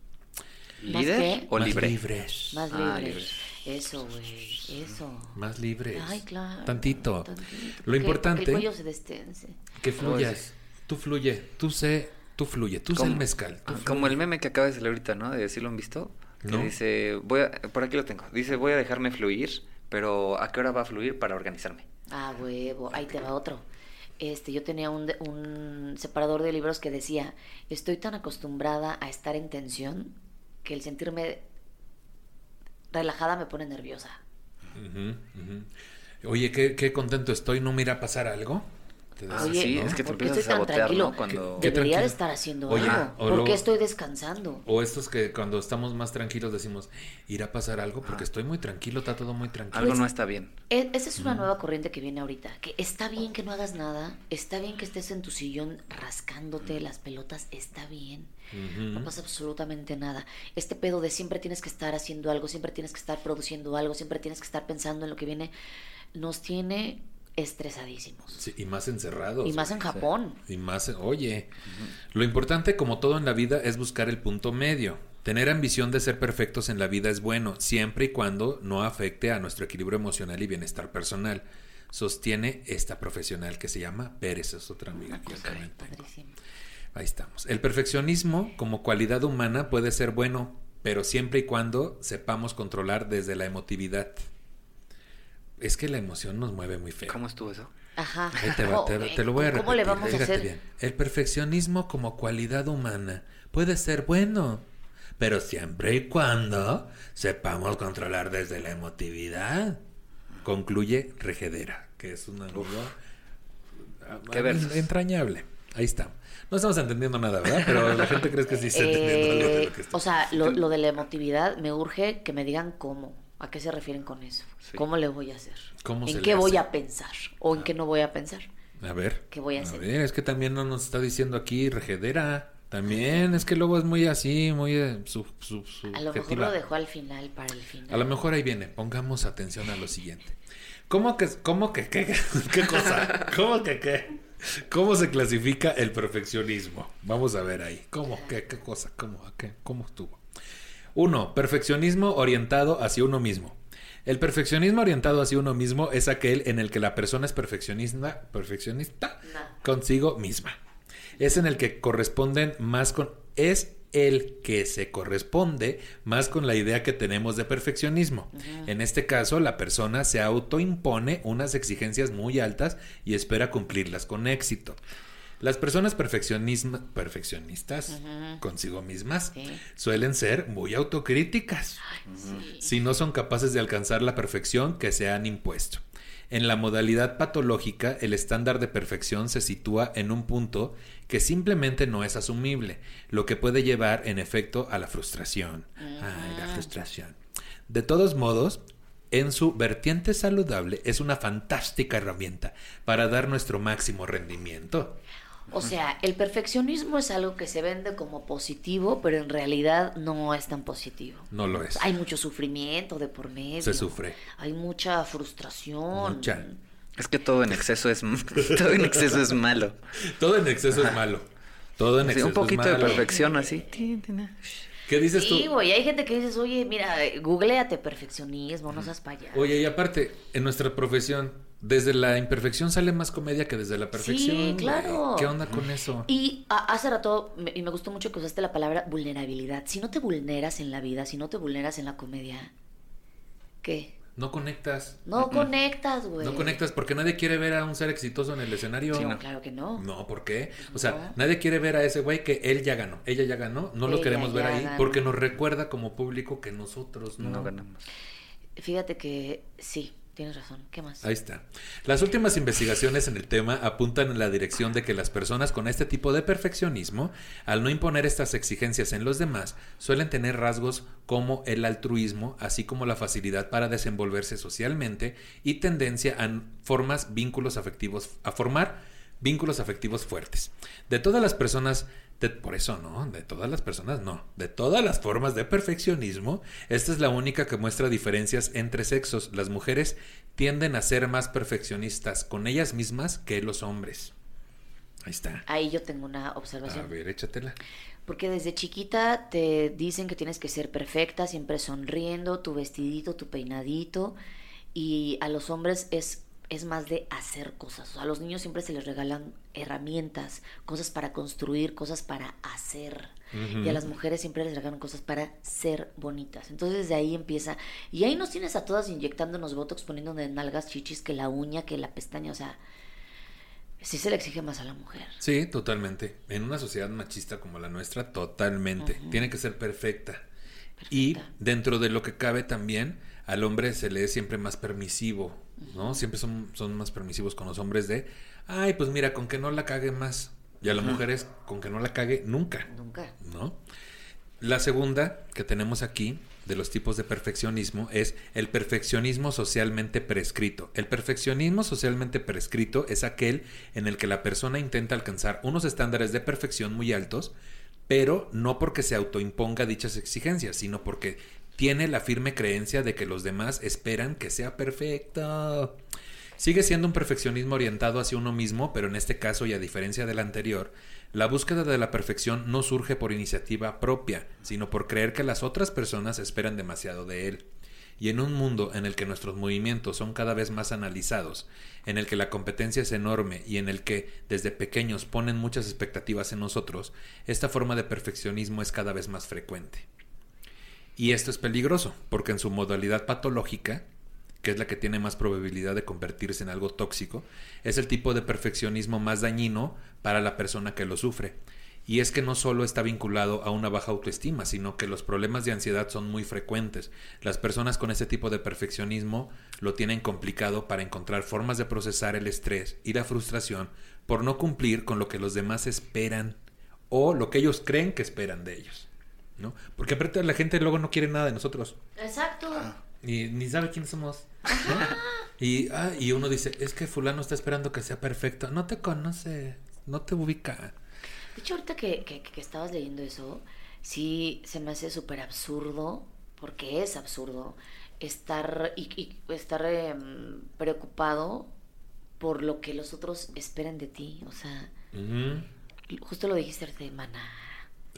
¿Más ¿Líder o Más libre? libres. Más Ah, libre. libre. Eso, güey. Eso. Más libres. Ay, claro. Tantito. tantito. Lo importante porque el cuello se destense. que fluyas. Tú fluye. Tú sé. Tú fluye. Tú sé el mezcal. tú ah, fluye. Como el meme que acaba de salir ahorita, ¿no? De si lo han visto. Que No. dice, voy a, por aquí lo tengo. Dice, voy a dejarme fluir, pero ¿a qué hora va a fluir para organizarme? Ah, huevo. Ahí te va otro. Este, yo tenía un, un separador de libros que decía, estoy tan acostumbrada a estar en tensión que el sentirme relajada me pone nerviosa. Oye, qué, qué contento estoy. ¿No me irá a pasar algo? Te Ah, Oye, ¿no? es que te ¿por qué empiezas estoy a tan sabotear, tranquilo? ¿no? Cuando... ¿Qué Debería tranquilo? de estar haciendo Oye, algo. o ¿Por luego- qué estoy descansando? O estos que cuando estamos más tranquilos decimos, ¿irá a pasar algo? Porque estoy muy tranquilo, está todo muy tranquilo. Algo Pues- no está bien. E- Esa es una nueva corriente que viene ahorita, que está bien que no hagas nada, está bien que estés en tu sillón rascándote las pelotas, está bien. No pasa absolutamente nada. Este pedo de siempre tienes que estar haciendo algo, siempre tienes que estar produciendo algo, siempre tienes que estar pensando en lo que viene, nos tiene estresadísimos. Sí, y más encerrados. y más en. Japón. Y más, oye, lo importante como todo en la vida es buscar el punto medio. Tener ambición de ser perfectos en la vida es bueno, siempre y cuando no afecte a nuestro equilibrio emocional y bienestar personal. Sostiene esta profesional que se llama Pérez, es otra amiga que yo también tengo. Padrísimo. Ahí estamos. El perfeccionismo como cualidad humana puede ser bueno, pero siempre y cuando sepamos controlar desde la emotividad. Es que la emoción nos mueve muy feo. ¿Cómo estuvo eso? Ajá. Ahí te, va, te- te lo voy a repetir. ¿Cómo le vamos a hacer? bien. El perfeccionismo como cualidad humana puede ser bueno, pero siempre y cuando sepamos controlar desde la emotividad. Concluye Regedera, que es una amigo Qué ah, entrañable. Ahí está. No estamos entendiendo nada, ¿verdad? Pero la gente cree que sí está entendiendo algo de lo que Eh, está. o sea, lo, lo de la emotividad me urge que me digan cómo. ¿A qué se refieren con eso? Sí. ¿Cómo le voy a hacer? ¿Cómo se ¿En qué voy hace? a pensar? ¿O en qué no voy a pensar? A ver. ¿Qué voy a hacer? ver, es que también no nos está diciendo aquí regedera. También, es que luego es muy así, muy eh, sub- sub- A lo mejor lo dejó al final para el final. A lo mejor ahí viene. Pongamos atención a lo siguiente. ¿Cómo que, cómo que, qué, qué cosa? ¿Cómo que, qué? ¿Cómo se clasifica el perfeccionismo? Vamos a ver ahí. ¿Cómo, qué, qué cosa? ¿Cómo, a qué? ¿Cómo estuvo? Uno, perfeccionismo orientado hacia uno mismo. El perfeccionismo orientado hacia uno mismo es aquel en el que la persona es perfeccionista, perfeccionista No. consigo misma. Es en el que corresponden más con es el que se corresponde más con la idea que tenemos de perfeccionismo. En este caso, la persona se autoimpone unas exigencias muy altas y espera cumplirlas con éxito. Las personas perfeccionistas consigo mismas Sí. suelen ser muy autocríticas Sí. si no son capaces de alcanzar la perfección que se han impuesto. En la modalidad patológica, el estándar de perfección se sitúa en un punto que simplemente no es asumible, lo que puede llevar en efecto a la frustración. Ay, la frustración. De todos modos, en su vertiente saludable es una fantástica herramienta para dar nuestro máximo rendimiento. O sea, el perfeccionismo es algo que se vende como positivo, pero en realidad no es tan positivo. No lo es. Hay mucho sufrimiento de por medio. Se sufre. Hay mucha frustración. Mucha. Es que todo en exceso es todo en exceso es malo. Todo en exceso es malo. Todo en Sí, exceso un poquito es de malo. perfección así. ¿Qué dices tú? Sí, güey, hay gente que dices, oye, mira, eh, googleate perfeccionismo, no seas payaso. Oye, y aparte, en nuestra profesión, desde la imperfección sale más comedia que desde la perfección. güey. claro. ¿Qué onda con eso? Y a- hace rato, me, y me gustó mucho que usaste la palabra vulnerabilidad. Si no te vulneras en la vida, si no te vulneras en la comedia, ¿qué? No conectas. No conectas, güey. No conectas porque nadie quiere ver a un ser exitoso en el escenario. No, no. claro que no. No, ¿por qué? O sea, No. nadie quiere ver a ese güey que él ya ganó, ella ya ganó, no lo Ella queremos ver ahí ganó. porque nos recuerda como público que nosotros no. No ganamos. Fíjate que sí, tienes razón. ¿Qué más? Ahí está. Las últimas investigaciones en el tema apuntan en la dirección de que las personas con este tipo de perfeccionismo, al no imponer estas exigencias en los demás, suelen tener rasgos como el altruismo, así como la facilidad para desenvolverse socialmente y tendencia a formas vínculos afectivos a formar vínculos afectivos fuertes. De todas las personas de- por eso no, de todas las personas no. De todas las formas de perfeccionismo, esta es la única que muestra diferencias entre sexos. Las mujeres tienden a ser más perfeccionistas con ellas mismas que los hombres. Ahí está. Ahí yo tengo una A observación. ver, échatela. Porque desde chiquita te dicen que tienes que ser perfecta, siempre sonriendo, tu vestidito, tu peinadito. Y a los hombres es, es más de hacer cosas. O sea, a los niños siempre se les regalan herramientas, cosas para construir, cosas para hacer. Y a las mujeres siempre les regalan cosas para ser bonitas. Entonces desde ahí empieza. Y ahí nos tienes a todas inyectándonos botox, poniéndonos nalgas, chichis, que la uña, que la pestaña. O sea, sí se le exige más a la mujer. Sí, totalmente. En una sociedad machista como la nuestra, totalmente. Tiene que ser perfecta. Y dentro de lo que cabe también, al hombre se le es siempre más permisivo, ¿no? Siempre son, son más permisivos con los hombres de, ay, pues mira, con que no la cague más. Y a las mujeres, con que no la cague nunca, Nunca. ¿no? La segunda que tenemos aquí de los tipos de perfeccionismo es el perfeccionismo socialmente prescrito. El perfeccionismo socialmente prescrito es aquel en el que la persona intenta alcanzar unos estándares de perfección muy altos, pero no porque se autoimponga dichas exigencias, sino porque tiene la firme creencia de que los demás esperan que sea perfecto. Sigue siendo un perfeccionismo orientado hacia uno mismo, pero en este caso y a diferencia del anterior, la búsqueda de la perfección no surge por iniciativa propia, sino por creer que las otras personas esperan demasiado de él. Y en un mundo en el que nuestros movimientos son cada vez más analizados, en el que la competencia es enorme y en el que desde pequeños ponen muchas expectativas en nosotros, esta forma de perfeccionismo es cada vez más frecuente. Y esto es peligroso, porque en su modalidad patológica, que es la que tiene más probabilidad de convertirse en algo tóxico, es el tipo de perfeccionismo más dañino para la persona que lo sufre. Y es que no solo está vinculado a una baja autoestima, sino que los problemas de ansiedad son muy frecuentes. Las personas con ese tipo de perfeccionismo lo tienen complicado para encontrar formas de procesar el estrés y la frustración por no cumplir con lo que los demás esperan o lo que ellos creen que esperan de ellos. ¿no? Porque aparte la gente luego no quiere nada de nosotros. Exacto. Y ni sabe quiénes somos. ¿no? Y, ah, y uno dice, es que fulano está esperando que sea perfecto. No te conoce, no te ubica. De hecho, ahorita que, que, que estabas leyendo eso, sí se me hace súper absurdo, porque es absurdo, estar, y, y estar em, preocupado por lo que los otros esperan de ti. O sea, justo lo dijiste ahorita, maná.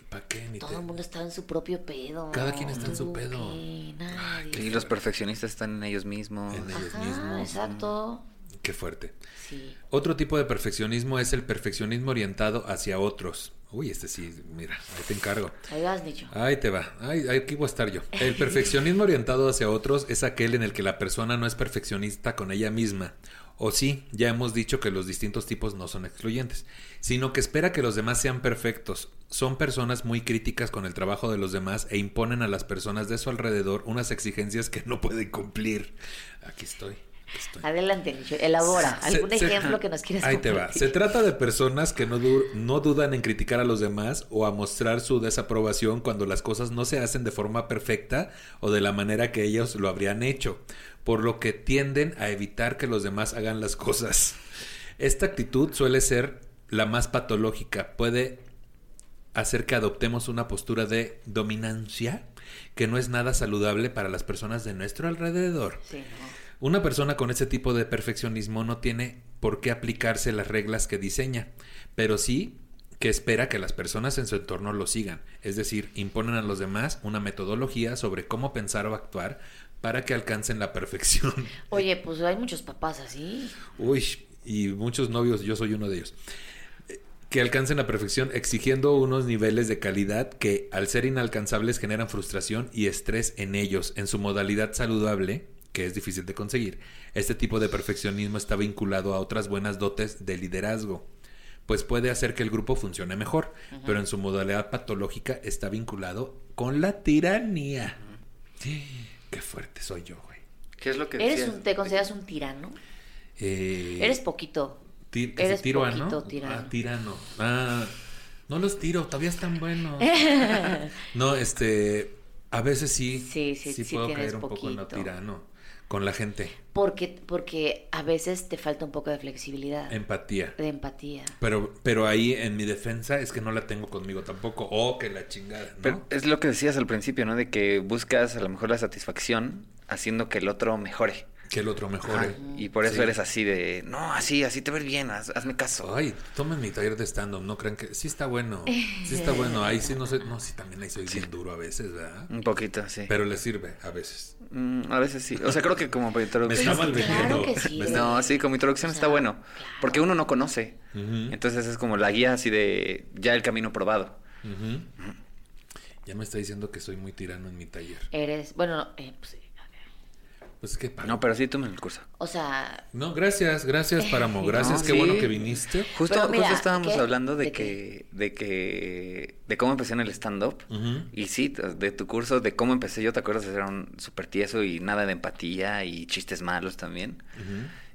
¿Para qué? Ni Todo te- el mundo está en su propio pedo. Cada quien está en su pedo. qué, nadie. Y los perfeccionistas están en ellos mismos. En ellos Ajá, mismos. exacto. Qué fuerte. Sí. Otro tipo de perfeccionismo es el perfeccionismo orientado hacia otros. Uy, este sí, mira, ahí te encargo. Ahí vas, Nicho. Ahí te va. Ay, aquí voy a estar yo. El perfeccionismo orientado hacia otros es aquel en el que la persona no es perfeccionista con ella misma. O sí, ya hemos dicho que los distintos tipos no son excluyentes, sino que espera que los demás sean perfectos. Son personas muy críticas con el trabajo de los demás e imponen a las personas de su alrededor unas exigencias que no pueden cumplir. Aquí estoy. Adelante. Elabora. ¿Algún se- ejemplo que nos quieras Ahí te va. Se trata de personas que no, du- no dudan en criticar a los demás o a mostrar su desaprobación cuando las cosas no se hacen de forma perfecta o de la manera que ellos lo habrían hecho, por lo que tienden a evitar que los demás hagan las cosas. Esta actitud suele ser la más patológica. Puede hacer que adoptemos una postura de dominancia que no es nada saludable para las personas de nuestro alrededor. Sí, no. Una persona con ese tipo de perfeccionismo no tiene por qué aplicarse las reglas que diseña, pero sí que espera que las personas en su entorno lo sigan, es decir, imponen a los demás una metodología sobre cómo pensar o actuar para que alcancen la perfección. Oye, pues hay muchos papás así. Uy, y muchos novios, yo soy uno de ellos. Que alcancen la perfección exigiendo unos niveles de calidad que al ser inalcanzables generan frustración y estrés en ellos. En su modalidad saludable, que es difícil de conseguir, este tipo de perfeccionismo está vinculado a otras buenas dotes de liderazgo, pues puede hacer que el grupo funcione mejor, pero en su modalidad patológica está vinculado con la tiranía. Qué fuerte soy yo, güey. ¿Qué es lo que ¿Eres un, ¿Te consideras un tirano? Eh, Eres poquito. Ti- Eres se tiro a, ¿no? poquito tirano. Ah, tirano. Ah, no los tiro, todavía están buenos. no, este, a veces sí. Sí, sí, sí puedo caer un poco en lo poquito. tirano con la gente. Porque, porque a veces te falta un poco de flexibilidad, Empatía. de empatía. Pero, pero ahí en mi defensa es que no la tengo conmigo tampoco. Oh, que la chingada, ¿no? Pero es lo que decías al principio, ¿no? De que buscas a lo mejor la satisfacción haciendo que el otro mejore. que el otro mejore. Ajá, Y por eso Sí. eres así de, no, así, así te ves bien, haz- hazme caso. Ay, tomen mi taller de stand-up, no crean que sí está bueno. Sí está bueno. Ahí sí no sé, no, sí también ahí soy bien duro a veces, ¿verdad? Un poquito, sí. Pero le sirve a veces. Mm, a veces sí. O sea, creo que como Me está introducción... mal Claro que sí. Me No, sí, como introducción O sea, está bueno. claro. Porque uno no conoce. Entonces es como la guía así de ya el camino probado. Ya me está diciendo que soy muy tirano en mi taller. Eres, bueno, no, eh, pues, Pues es que pago. No, pero sí tomen el curso. o sea, No, gracias, gracias, Páramo. Gracias, No, qué sí. bueno que viniste. Justo, mira, justo estábamos ¿qué? hablando de, ¿De que, de que, de cómo empecé en el stand-up. Y sí, de tu curso, de cómo empecé yo, ¿te acuerdas? Era un súper tieso y nada de empatía y chistes malos también.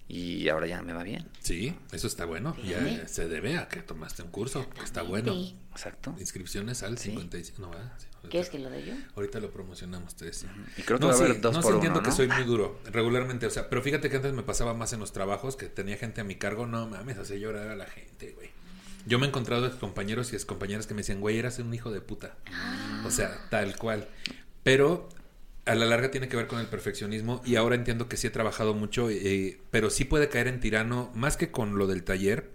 Y ahora ya me va bien. Sí, eso está bueno. Ya Fíjate. se debe a que tomaste un curso. que Está bueno. Exacto. Inscripciones al Sí. 55. No, ¿verdad? Sí, ¿quieres que lo dé yo? Ahorita lo promocionamos, te decía. Y creo que no, va a haber dos no, por entiendo uno, que soy muy duro, regularmente, o sea, pero fíjate que antes me pasaba más en los trabajos, que tenía gente a mi cargo, no mames, hacía llorar a la gente, güey. Yo me he encontrado ex compañeros y ex compañeras que me decían, güey, eras un hijo de puta. O sea, tal cual. Pero a la larga tiene que ver con el perfeccionismo y ahora entiendo que sí he trabajado mucho, eh, pero sí puede caer en tirano, más que con lo del taller,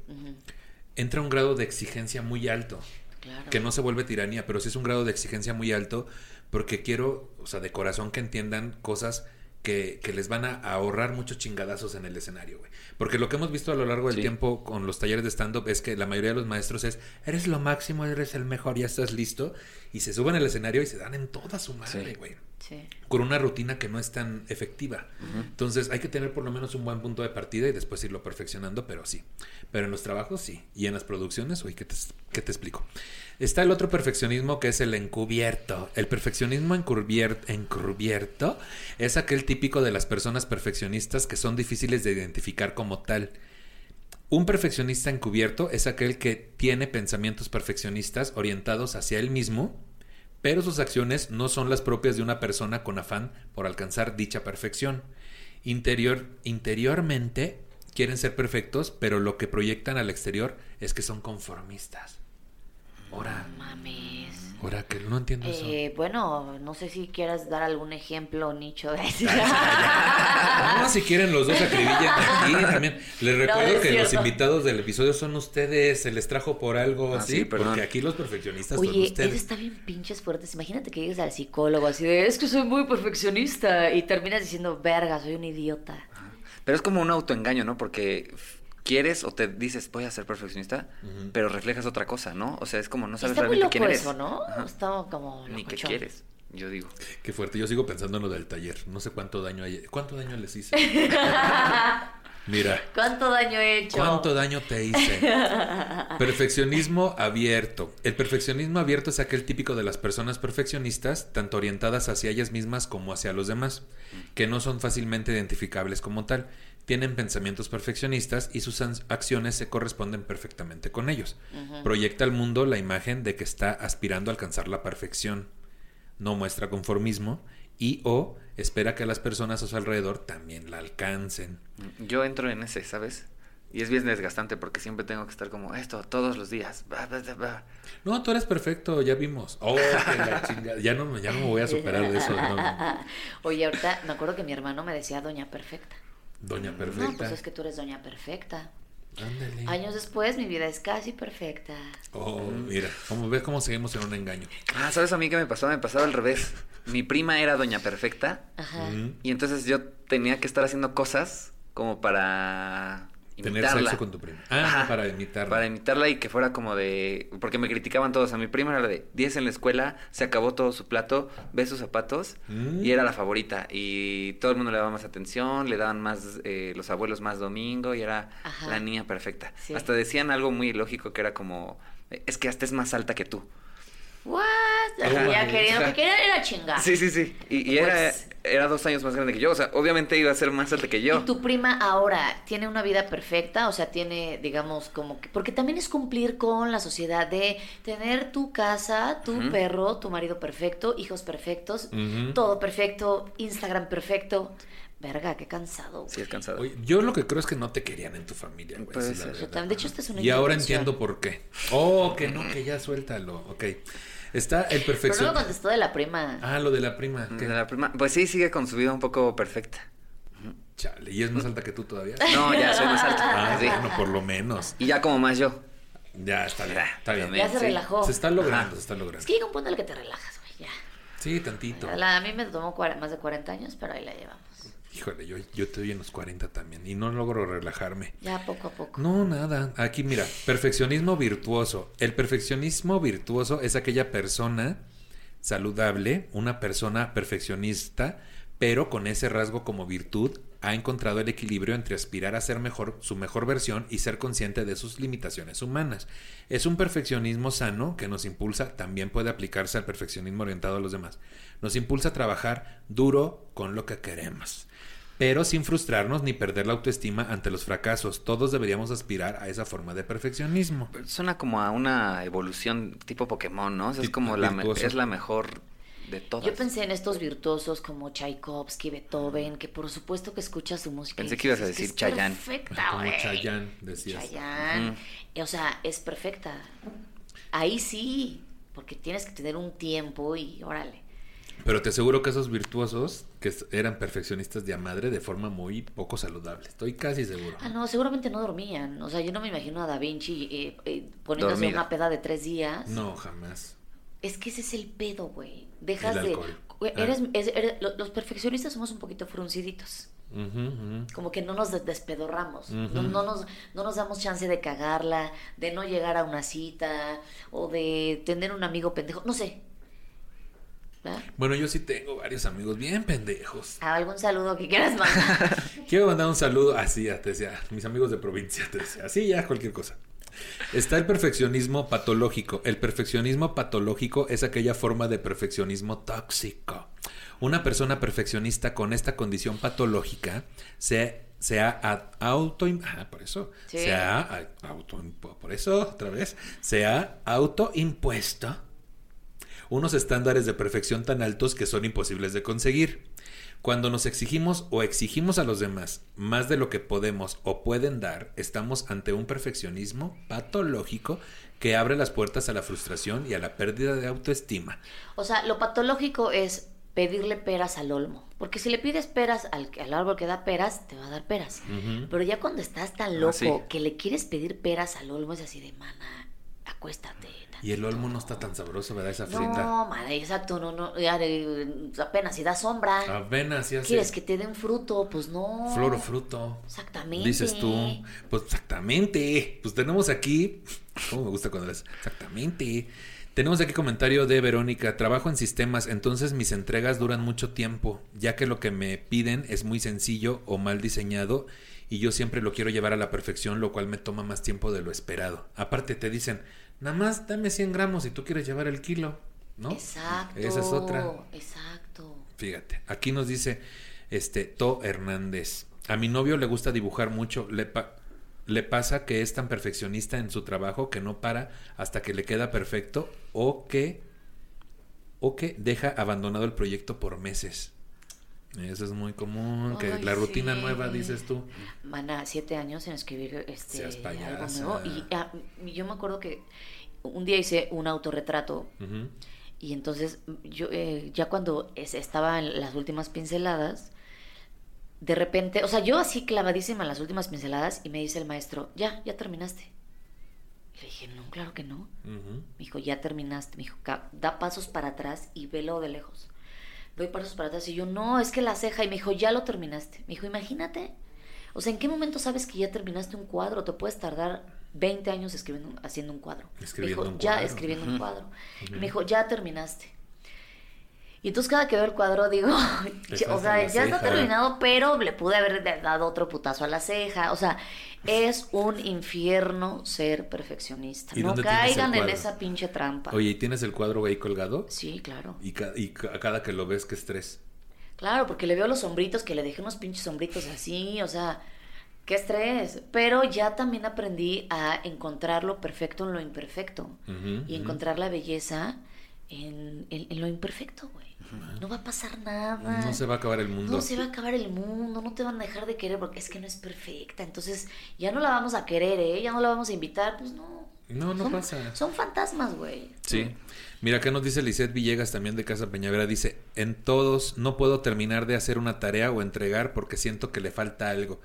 entra un grado de exigencia muy alto Claro. que no se vuelve tiranía, pero sí es un grado de exigencia muy alto, porque quiero, o sea, de corazón que entiendan cosas que, que les van a ahorrar muchos chingadazos en el escenario, güey. Porque lo que hemos visto a lo largo del Sí. tiempo con los talleres de stand-up es que la mayoría de los maestros es, eres lo máximo, eres el mejor, ya estás listo, y se suben al escenario y se dan en toda su madre, Sí. güey. Sí. con una rutina que no es tan efectiva. Entonces hay que tener por lo menos un buen punto de partida y después irlo perfeccionando, pero sí. Pero en los trabajos sí. Y en las producciones, uy, ¿qué te, qué te explico? Está el otro perfeccionismo que es el encubierto. El perfeccionismo encubierto es aquel típico de las personas perfeccionistas que son difíciles de identificar como tal. Un perfeccionista encubierto es aquel que tiene pensamientos perfeccionistas orientados hacia él mismo, pero sus acciones no son las propias de una persona con afán por alcanzar dicha perfección. Interior, interiormente quieren ser perfectos, pero lo que proyectan al exterior es que son conformistas. Ahora. Ahora que no entiendo eso. Eh, bueno, no sé si quieras dar algún ejemplo, Nicho. De... No, si quieren los dos acribillen aquí también. Les recuerdo que los invitados del episodio son ustedes, se les trajo por algo Ah, así, sí, porque aquí los perfeccionistas son Oye, ustedes. eso está bien pinches fuertes. Imagínate que llegues al psicólogo así de, es que soy muy perfeccionista y terminas diciendo, verga, soy un idiota. Pero es como un autoengaño, ¿no? Porque quieres o te dices, voy a ser perfeccionista, pero reflejas otra cosa, ¿no? O sea, es como no sabes Está muy realmente loco quién eres. eso, ¿no? Ajá. Está como Ni qué quieres, yo digo. Qué fuerte. Yo sigo pensando en lo del taller. No sé cuánto daño hay. ¿Cuánto daño les hice? Mira. ¿Cuánto daño he hecho? ¿Cuánto daño te hice? Perfeccionismo abierto. El perfeccionismo abierto es aquel típico de las personas perfeccionistas, tanto orientadas hacia ellas mismas como hacia los demás, que no son fácilmente identificables como tal. Tienen pensamientos perfeccionistas y sus acciones se corresponden perfectamente con ellos. Proyecta al mundo la imagen de que está aspirando a alcanzar la perfección. No muestra conformismo y o espera que las personas a su alrededor también la alcancen. Yo entro en ese, ¿sabes? Y es bien desgastante porque siempre tengo que estar como esto todos los días. No, tú eres perfecto, ya vimos. Oh, que la chingada. Ya no, me- ya no me voy a superar de eso. no. Oye, ahorita me acuerdo que mi hermano me decía Doña Perfecta. Doña No, perfecta. pues es que tú eres Doña Perfecta. Ándale. Años después, mi vida es casi perfecta. Oh, mira, como ves cómo seguimos en un engaño. Ah, ¿sabes a mí qué me pasó? Me pasaba al revés. Mi prima era doña perfecta Ajá. Y entonces yo tenía que estar haciendo cosas como para Tener sexo con tu prima. Ah, Ajá. para imitarla. Para imitarla y que fuera como de... Porque me criticaban todos. A mi prima era de 10 en la escuela, se acabó todo su plato, ve sus zapatos Mm. y era la favorita. Y todo el mundo le daba más atención, le daban más, eh, los abuelos más domingo y era Ajá. la niña perfecta. Sí. Hasta decían algo muy lógico que era como, es que hasta es más alta que tú. What? Ya quería, lo que quería era chingar. Sí, sí, sí. Y, y era, Pues- era dos años más grande que yo. O sea, obviamente iba a ser más alta que yo. ¿Y tu prima ahora tiene una vida perfecta? O sea, tiene, digamos, como que... Porque también es cumplir con la sociedad de tener tu casa, tu perro, tu marido perfecto, hijos perfectos, todo perfecto, Instagram perfecto. Verga, qué cansado. Sí, es cansado. Oye, yo lo que creo es que no te querían en tu familia, güey. Puede esa es la ser. verdad. Yo también- de hecho, esta es una Y ahora entiendo por qué. Oh, que no, que ya suéltalo. Ok. Está el Pero no me contestó de la prima. Ah, lo de la prima. De ¿qué? la prima- Pues sí, sigue con su vida un poco perfecta. Chale, ¿y es más alta que tú todavía? No, ya soy más alta. Ah, Sí. bueno, por lo menos. Y ya como más yo. Ya, está bien. Está bien. ya se sí. relajó. Se está logrando, Ajá. se está logrando. Es que llega un punto en el que te relajas, güey, ya. Sí, tantito. La- a mí me tomó más de 40 años, pero ahí la llevamos. Híjole, yo, yo estoy en los 40 también y no logro relajarme. Ya poco a poco. No, nada. Aquí mira, perfeccionismo virtuoso. El perfeccionismo virtuoso es aquella persona saludable, una persona perfeccionista, pero con ese rasgo como virtud ha encontrado el equilibrio entre aspirar a ser mejor, su mejor versión y ser consciente de sus limitaciones humanas. Es un perfeccionismo sano que nos impulsa, también puede aplicarse al perfeccionismo orientado a los demás. Nos impulsa a trabajar duro con lo que queremos pero sin frustrarnos ni perder la autoestima ante los fracasos. Todos deberíamos aspirar a esa forma de perfeccionismo. Suena como a una evolución tipo Pokémon, ¿no? O sea, es como la, es la mejor de todas. Yo pensé en estos virtuosos como Tchaikovsky, Beethoven, que por supuesto que escuchas su música. Pensé que ibas a decir "Es que es Chayanne". Perfecta, Como. Chayanne, decías. Chayanne. O sea, es perfecta. Ahí sí, porque tienes que tener un tiempo y órale. Pero te aseguro que esos virtuosos que eran perfeccionistas de a madre de forma muy poco saludable. Estoy casi seguro. Ah, no, seguramente no dormían. O sea, yo no me imagino a Da Vinci eh, eh, poniéndose Dormida. una peda de tres días. No, jamás. Es que ese es el pedo, güey. Dejas El de. Ah. eres, es- eres- lo- los perfeccionistas somos un poquito frunciditos. Ujú. Como que no nos des- despedorramos. No, no nos, no nos damos chance de cagarla, de no llegar a una cita, o de tener un amigo pendejo. No sé. ¿Verdad? Bueno, yo sí tengo varios amigos bien pendejos. Ah, ¿Algún saludo que quieras mandar? Quiero mandar un saludo así, ya te decía, mis amigos de provincia, te decía, así ya cualquier cosa. Está el perfeccionismo patológico. El perfeccionismo patológico es aquella forma de perfeccionismo tóxico. Una persona perfeccionista con esta condición patológica se, se ha auto ah, por eso Sí. se ha auto por eso otra vez se ha autoimpuesto unos estándares de perfección tan altos que son imposibles de conseguir. Cuando nos exigimos o exigimos a los demás más de lo que podemos o pueden dar, estamos ante un perfeccionismo patológico que abre las puertas a la frustración y a la pérdida de autoestima. O sea, lo patológico es pedirle peras al olmo. Porque si le pides peras al, al árbol que da peras, te va a dar peras. Pero ya cuando estás tan loco sí. que le quieres pedir peras al olmo, es así de, mana, acuéstate. Y el tantito". olmo no está tan sabroso, ¿verdad? Esa frita. No, madre, exacto, no, no, ya de- apenas si da sombra. Apenas sí hace ¿Quieres que te den fruto? Pues no. flor o fruto. Exactamente. Dices tú, pues exactamente. Pues tenemos aquí, ¿cómo me gusta cuando exactamente? Tenemos aquí comentario de Verónica, trabajo en sistemas, entonces mis entregas duran mucho tiempo, ya que lo que me piden es muy sencillo o mal diseñado y yo siempre lo quiero llevar a la perfección, lo cual me toma más tiempo de lo esperado. Aparte te dicen, nada más dame 100 gramos si tú quieres llevar el kilo, ¿no? Exacto. Esa es otra. Exacto. Fíjate, aquí nos dice este To Hernández. A mi novio le gusta dibujar mucho, le, pa- le pasa que es tan perfeccionista en su trabajo que no para hasta que le queda perfecto o que o que deja abandonado el proyecto por meses. Eso es muy común, que Ay, la rutina sí. nueva dices tú. Mana, siete años en escribir este algo nuevo. Y ah, yo me acuerdo que un día hice un autorretrato y entonces yo eh, ya cuando es- estaba en las últimas pinceladas, de repente, o sea, yo así clavadísima en las últimas pinceladas y me dice el maestro, ya, ya terminaste. Y le dije, no, claro que no. Me dijo, ya terminaste. Me dijo, "Ca- da pasos para atrás y velo de lejos. Doy pasos para atrás y yo, no, es que la ceja. Y me dijo, ya lo terminaste. Me dijo, imagínate. O sea, ¿en qué momento sabes que ya terminaste un cuadro? Te puedes tardar 20 años escribiendo, haciendo un cuadro. Escribiendo me dijo, un ya escribiendo un cuadro. Y me dijo, ya terminaste. Y entonces cada que veo el cuadro digo, o sea, ya está terminado, pero le pude haber dado otro putazo a la ceja. O sea, es un infierno ser perfeccionista. ¿Y No caigan en esa pinche trampa. Oye, ¿y tienes el cuadro ahí colgado? Sí, claro. Y, ca- y ca- a cada que lo ves, qué estrés. Claro, porque le veo los sombritos, que le dejé unos pinches sombritos así, o sea, qué estrés. Pero ya también aprendí a encontrar lo perfecto en lo imperfecto. Y encontrar la belleza en, en- en lo imperfecto, güey. No va a pasar nada. No se va a acabar el mundo. No se va a acabar el mundo, no te van a dejar de querer porque es que no es perfecta. Entonces, ya no la vamos a querer, ¿eh? Ya no la vamos a invitar, pues no. No, no Son- pasa. Son fantasmas, güey. Sí. Mira, acá nos dice Lisette Villegas también de Casa Peñavera. Dice, en todos no puedo terminar de hacer una tarea o entregar porque siento que le falta algo.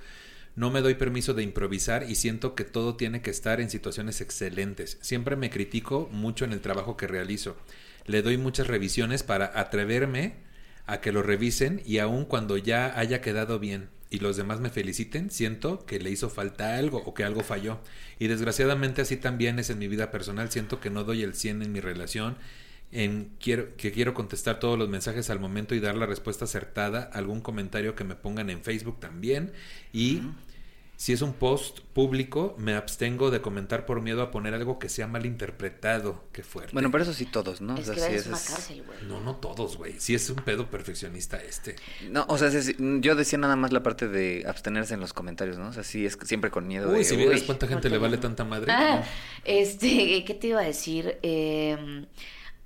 No me doy permiso de improvisar y siento que todo tiene que estar en situaciones excelentes. Siempre me critico mucho en el trabajo que realizo. Le doy muchas revisiones para atreverme a que lo revisen y aun cuando ya haya quedado bien y los demás me feliciten, siento que le hizo falta algo o que algo falló. Y desgraciadamente así también es en mi vida personal, siento que no doy el 100 en mi relación, en quiero, que quiero contestar todos los mensajes al momento y dar la respuesta acertada, algún comentario que me pongan en Facebook también y si es un post público, me abstengo de comentar por miedo a poner algo que sea mal interpretado. Qué fuerte. Bueno, pero eso sí todos, ¿no? Es O que sí, es una es- cárcel, güey. No, no todos, güey. Si es un pedo perfeccionista este. No, o sea, sí, yo decía nada más la parte de abstenerse en los comentarios, ¿no? O sea, sí es siempre con miedo Uy, de... si vieras cuánta gente le vale tanta madre. Ah, este, ¿qué te iba a decir? Eh,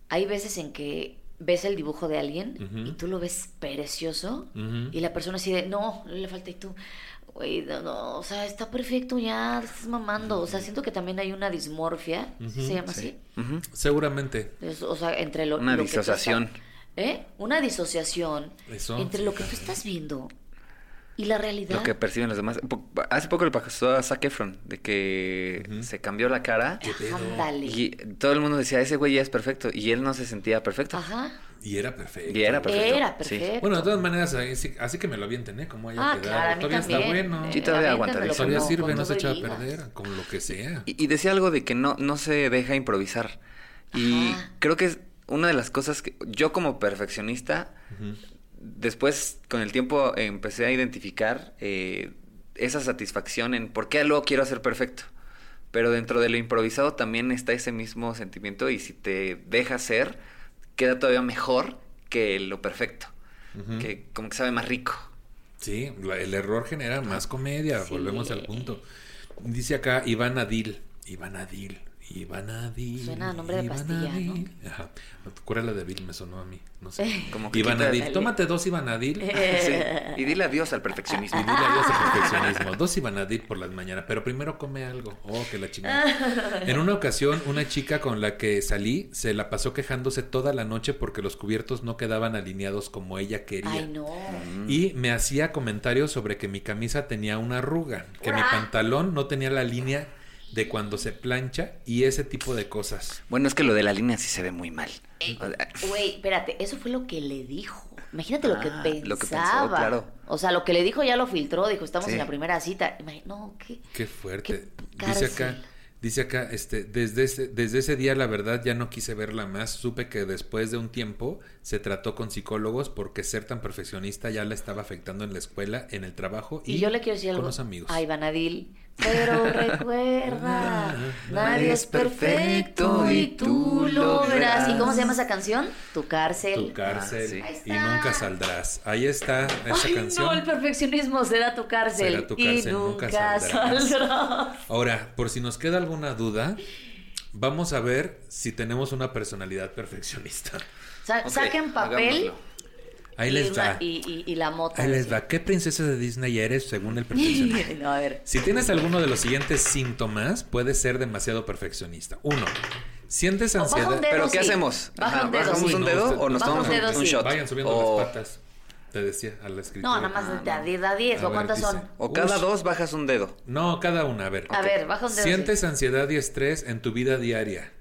hay veces en que ves el dibujo de alguien y tú lo ves precioso y la persona así de, no, le falta y tú, güey, no, no, o sea, está perfecto ya, estás mamando. O sea, siento que también hay una dismorfia, ¿sí Ujú, ¿se llama Sí. así? Seguramente. Es- o sea, entre lo, Una lo que tú disociación. estás- ¿Eh? Una disociación Eso. entre lo que tú estás viendo y la realidad. Lo que perciben los demás. Hace poco le pasó a Zac Efron, de que se cambió la cara ¿Qué pedo? Ándale. y todo el mundo decía, ese güey ya es perfecto. Y él no se sentía perfecto. Ajá. Y era perfecto. Y era perfecto. Era sí. perfecto. Bueno, de todas maneras, así, así que me lo avienten, ¿eh? Como haya Ah, quedado. claro, Todavía también. está bueno. Sí, todavía aguanta, Todavía como- sirve, no se echa a perder, con lo que sea. Y, y decía algo de que no, no se deja improvisar. Y Ajá. creo que es- una de las cosas que yo como perfeccionista, después con el tiempo empecé a identificar eh, esa satisfacción en por qué luego quiero hacer perfecto. Pero dentro de lo improvisado también está ese mismo sentimiento y si te deja ser, queda todavía mejor que lo perfecto. Que como que sabe más rico. Sí, el error genera más comedia. Sí. Volvemos al punto. Dice acá Iván Adil. Iván Adil. Iván Adil. Suena a nombre de pastilla, ¿no? Ajá. ¿Cuál era la de Bill? Me sonó a mí. No sé. Como que. Tómate dos Iván Adil. Sí. Y dile adiós al perfeccionismo. Y dile adiós al perfeccionismo. Dos dir por las mañanas, pero primero come algo. Oh, que la chingada. En una ocasión, una chica con la que salí se la pasó quejándose toda la noche porque los cubiertos no quedaban alineados como ella quería. Ay, no. Y me hacía comentarios sobre que mi camisa tenía una arruga, que mi pantalón no tenía la línea de cuando se plancha y ese tipo de cosas. Bueno, es que lo de la línea sí se ve muy mal. Eh, Güey, espérate, eso fue lo que le dijo. Imagínate lo que Ah, pensaba. lo que pensó, claro. O sea, lo que le dijo ya lo filtró, dijo, estamos Sí. en la primera cita. No, ¿qué? Qué fuerte. Qué dice acá, dice acá, este, desde ese, desde ese día la verdad ya no quise verla más. Supe que después de un tiempo se trató con psicólogos porque ser tan perfeccionista ya la estaba afectando en la escuela, en el trabajo y, Y, yo le quiero decir con algo. los amigos. Ay, Vanadil. Pero recuerda, nadie es perfecto y tú lo verás. ¿Y cómo se llama esa canción? Tu cárcel. tu cárcel Ah, sí. Ahí y nunca saldrás. Ahí está esa Ay, canción. no, el perfeccionismo será tu cárcel. Será tu y cárcel, nunca nunca saldrás. saldrás. Ahora, por si nos queda alguna duda, vamos a ver si tenemos una personalidad perfeccionista. Sa- Ok, saquen papel hagámoslo. Ahí y, les una- va. y, y- y la moto. Ahí les va. ¿Qué princesa de Disney eres según el perfeccionista? no, a ver. Si tienes alguno de los siguientes síntomas, puedes ser demasiado perfeccionista. Uno, sientes ansiedad. dedo, ¿Pero qué sí. hacemos? Baja Ajá, un dedo, ¿Bajamos sí. un No, dedo o nos tomamos un, dedo, un sí. shot? Vayan subiendo o, las patas. Te decía a la escritura. No, nada más de, Ah, de, de a 10. A ¿O cuántas dice. son? o cada Ush. dos bajas un dedo. No, cada una. A ver. A ver, baja un dedo. ¿Sientes sí. ansiedad y estrés en tu vida diaria?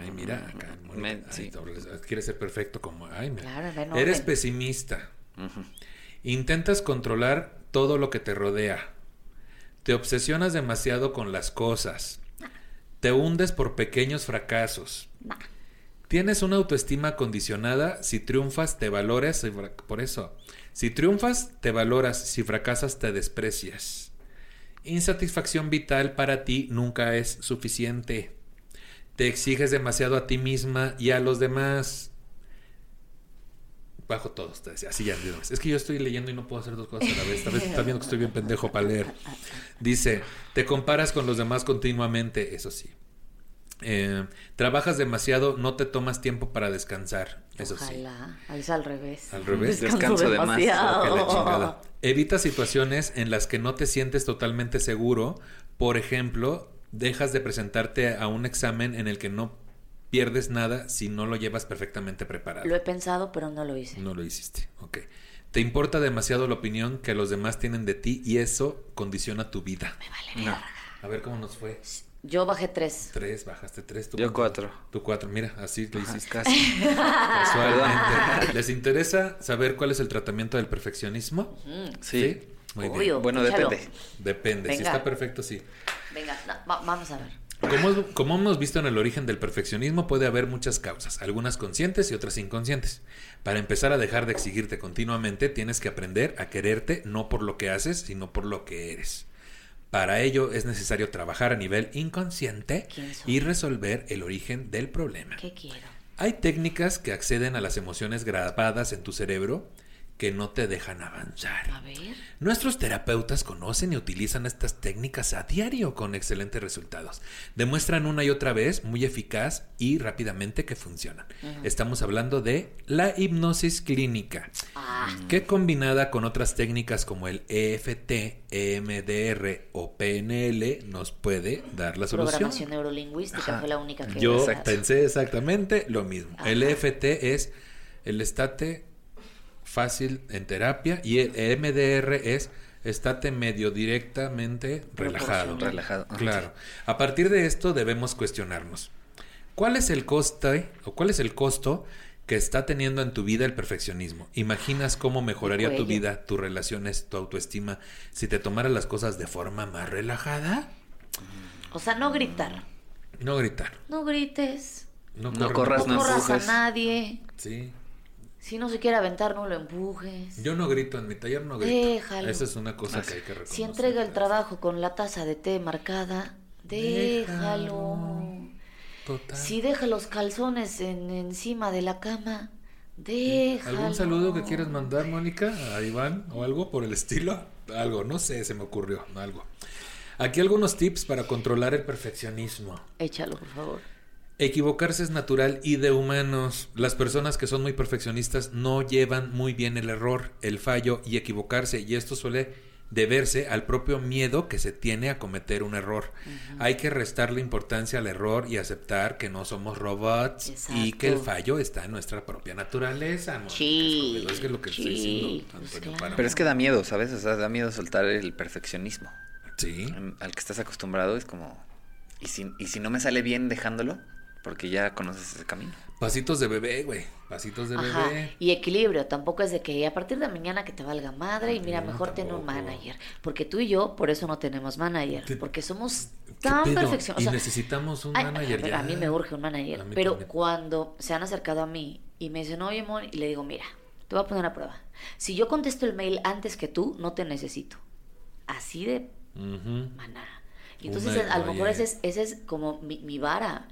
Ay, mira, acá. Mónica, ay, sí. dobles, Quieres ser perfecto como. Ay, mira. Claro, ven, Eres pesimista. Intentas controlar todo lo que te rodea. Te obsesionas demasiado con las cosas. Te hundes por pequeños fracasos. Nah. Tienes una autoestima condicionada. Si triunfas, te valoras. Por eso. Si triunfas, te valoras. Si fracasas, te desprecias. Insatisfacción vital para ti nunca es suficiente. Te exiges demasiado a ti misma y a los demás. Bajo decía. Así ya. Es que yo estoy leyendo y no puedo hacer dos cosas a la vez. Tal vez está viendo que estoy bien pendejo para leer. Dice, te comparas con los demás continuamente. Eso sí. Eh, trabajas demasiado, no te tomas tiempo para descansar. Eso sí. Ojalá. Ahí es al revés. Al revés. Descanso de más. demasiado. Evita situaciones en las que no te sientes totalmente seguro. Por ejemplo, dejas de presentarte a un examen en el que no pierdes nada si no lo llevas perfectamente preparado. Lo he pensado, pero no lo hice. No lo hiciste, ok. Te importa demasiado la opinión que los demás tienen de ti y eso condiciona tu vida. Me vale verga. A ver cómo nos fue. Yo bajé tres. Tres, bajaste tres. ¿tú Yo cuatro. Tú cuatro, mira, así lo hiciste. Casi. Casualmente. ¿Les interesa saber cuál es el tratamiento del perfeccionismo? Sí. Muy bien. Bueno, depende. Depende. Si está perfecto, sí. Venga, no, va- vamos a ver. Como, como hemos visto en el origen del perfeccionismo, puede haber muchas causas, algunas conscientes y otras inconscientes. Para empezar a dejar de exigirte continuamente, tienes que aprender a quererte no por lo que haces, sino por lo que eres. Para ello es necesario trabajar a nivel inconsciente y resolver el origen del problema. ¿Qué quiero? Hay técnicas que acceden a las emociones grabadas en tu cerebro que no te dejan avanzar. A ver. Nuestros terapeutas conocen y utilizan estas técnicas a diario con excelentes resultados. Demuestran una y otra vez muy eficaz y rápidamente que funcionan. Estamos hablando de la hipnosis clínica, Ah, que combinada con otras técnicas como el EFT, EMDR o PNL nos puede dar la solución. programación neurolingüística Ajá. fue la única que Yo pensé exactamente lo mismo. El. EFT es el estate fácil en terapia y el MDR es estate medio directamente relajado. Relajado. Claro. A partir de esto debemos cuestionarnos. ¿Cuál es el coste o cuál es el costo que está teniendo en tu vida el perfeccionismo? ¿Imaginas cómo mejoraría tu vida, tus relaciones, tu autoestima si te tomaras las cosas de forma más relajada? O sea, no gritar. No gritar. No grites. No, No corras, No no corras a nadie. Sí. Si no se quiere aventar, no lo empujes. Yo no grito, en mi taller no grito. Déjalo. Esa es una cosa que hay que reconocer. Si entrega el trabajo con la taza de té marcada, déjalo. Total. Si deja los calzones en, encima de la cama, déjalo. ¿Algún saludo que quieras mandar, Mónica? ¿A Iván o algo por el estilo? Algo, no sé, se me ocurrió, algo. Aquí algunos tips para controlar el perfeccionismo. Échalo, por favor. Equivocarse es natural y de humanos. Las personas que son muy perfeccionistas no llevan muy bien el error, el fallo y equivocarse y esto suele deberse al propio miedo que se tiene a cometer un error. Hay que restarle importancia al error y aceptar que no somos robots y que el fallo está en nuestra propia naturaleza. Mónica Sí, es que es lo que estoy sí, diciendo, pues claro. Pero es que da miedo, ¿sabes? O sea, da miedo soltar el perfeccionismo. Sí. En- Al que estás acostumbrado es como... ¿y si, y si no me sale bien dejándolo? Porque ya conoces ese camino. Pasitos de bebé, güey. Pasitos de Ajá. bebé. Y equilibrio, tampoco es de que a partir de mañana que te valga madre y mira, No, mejor ten un manager. Porque tú y yo, por eso no tenemos manager. ¿Qué- Porque somos ¿Qué tan perfeccionistas. Y necesitamos un Ay, manager ya. A mí me urge un manager. Pero también. cuando se han acercado a mí y me dicen, oye, Mon, y le digo, mira, te voy a poner a prueba. Si yo contesto el mail antes que tú, no te necesito. Así de maná. Y entonces, Una- a lo mejor ese es, ese es como mi, mi vara.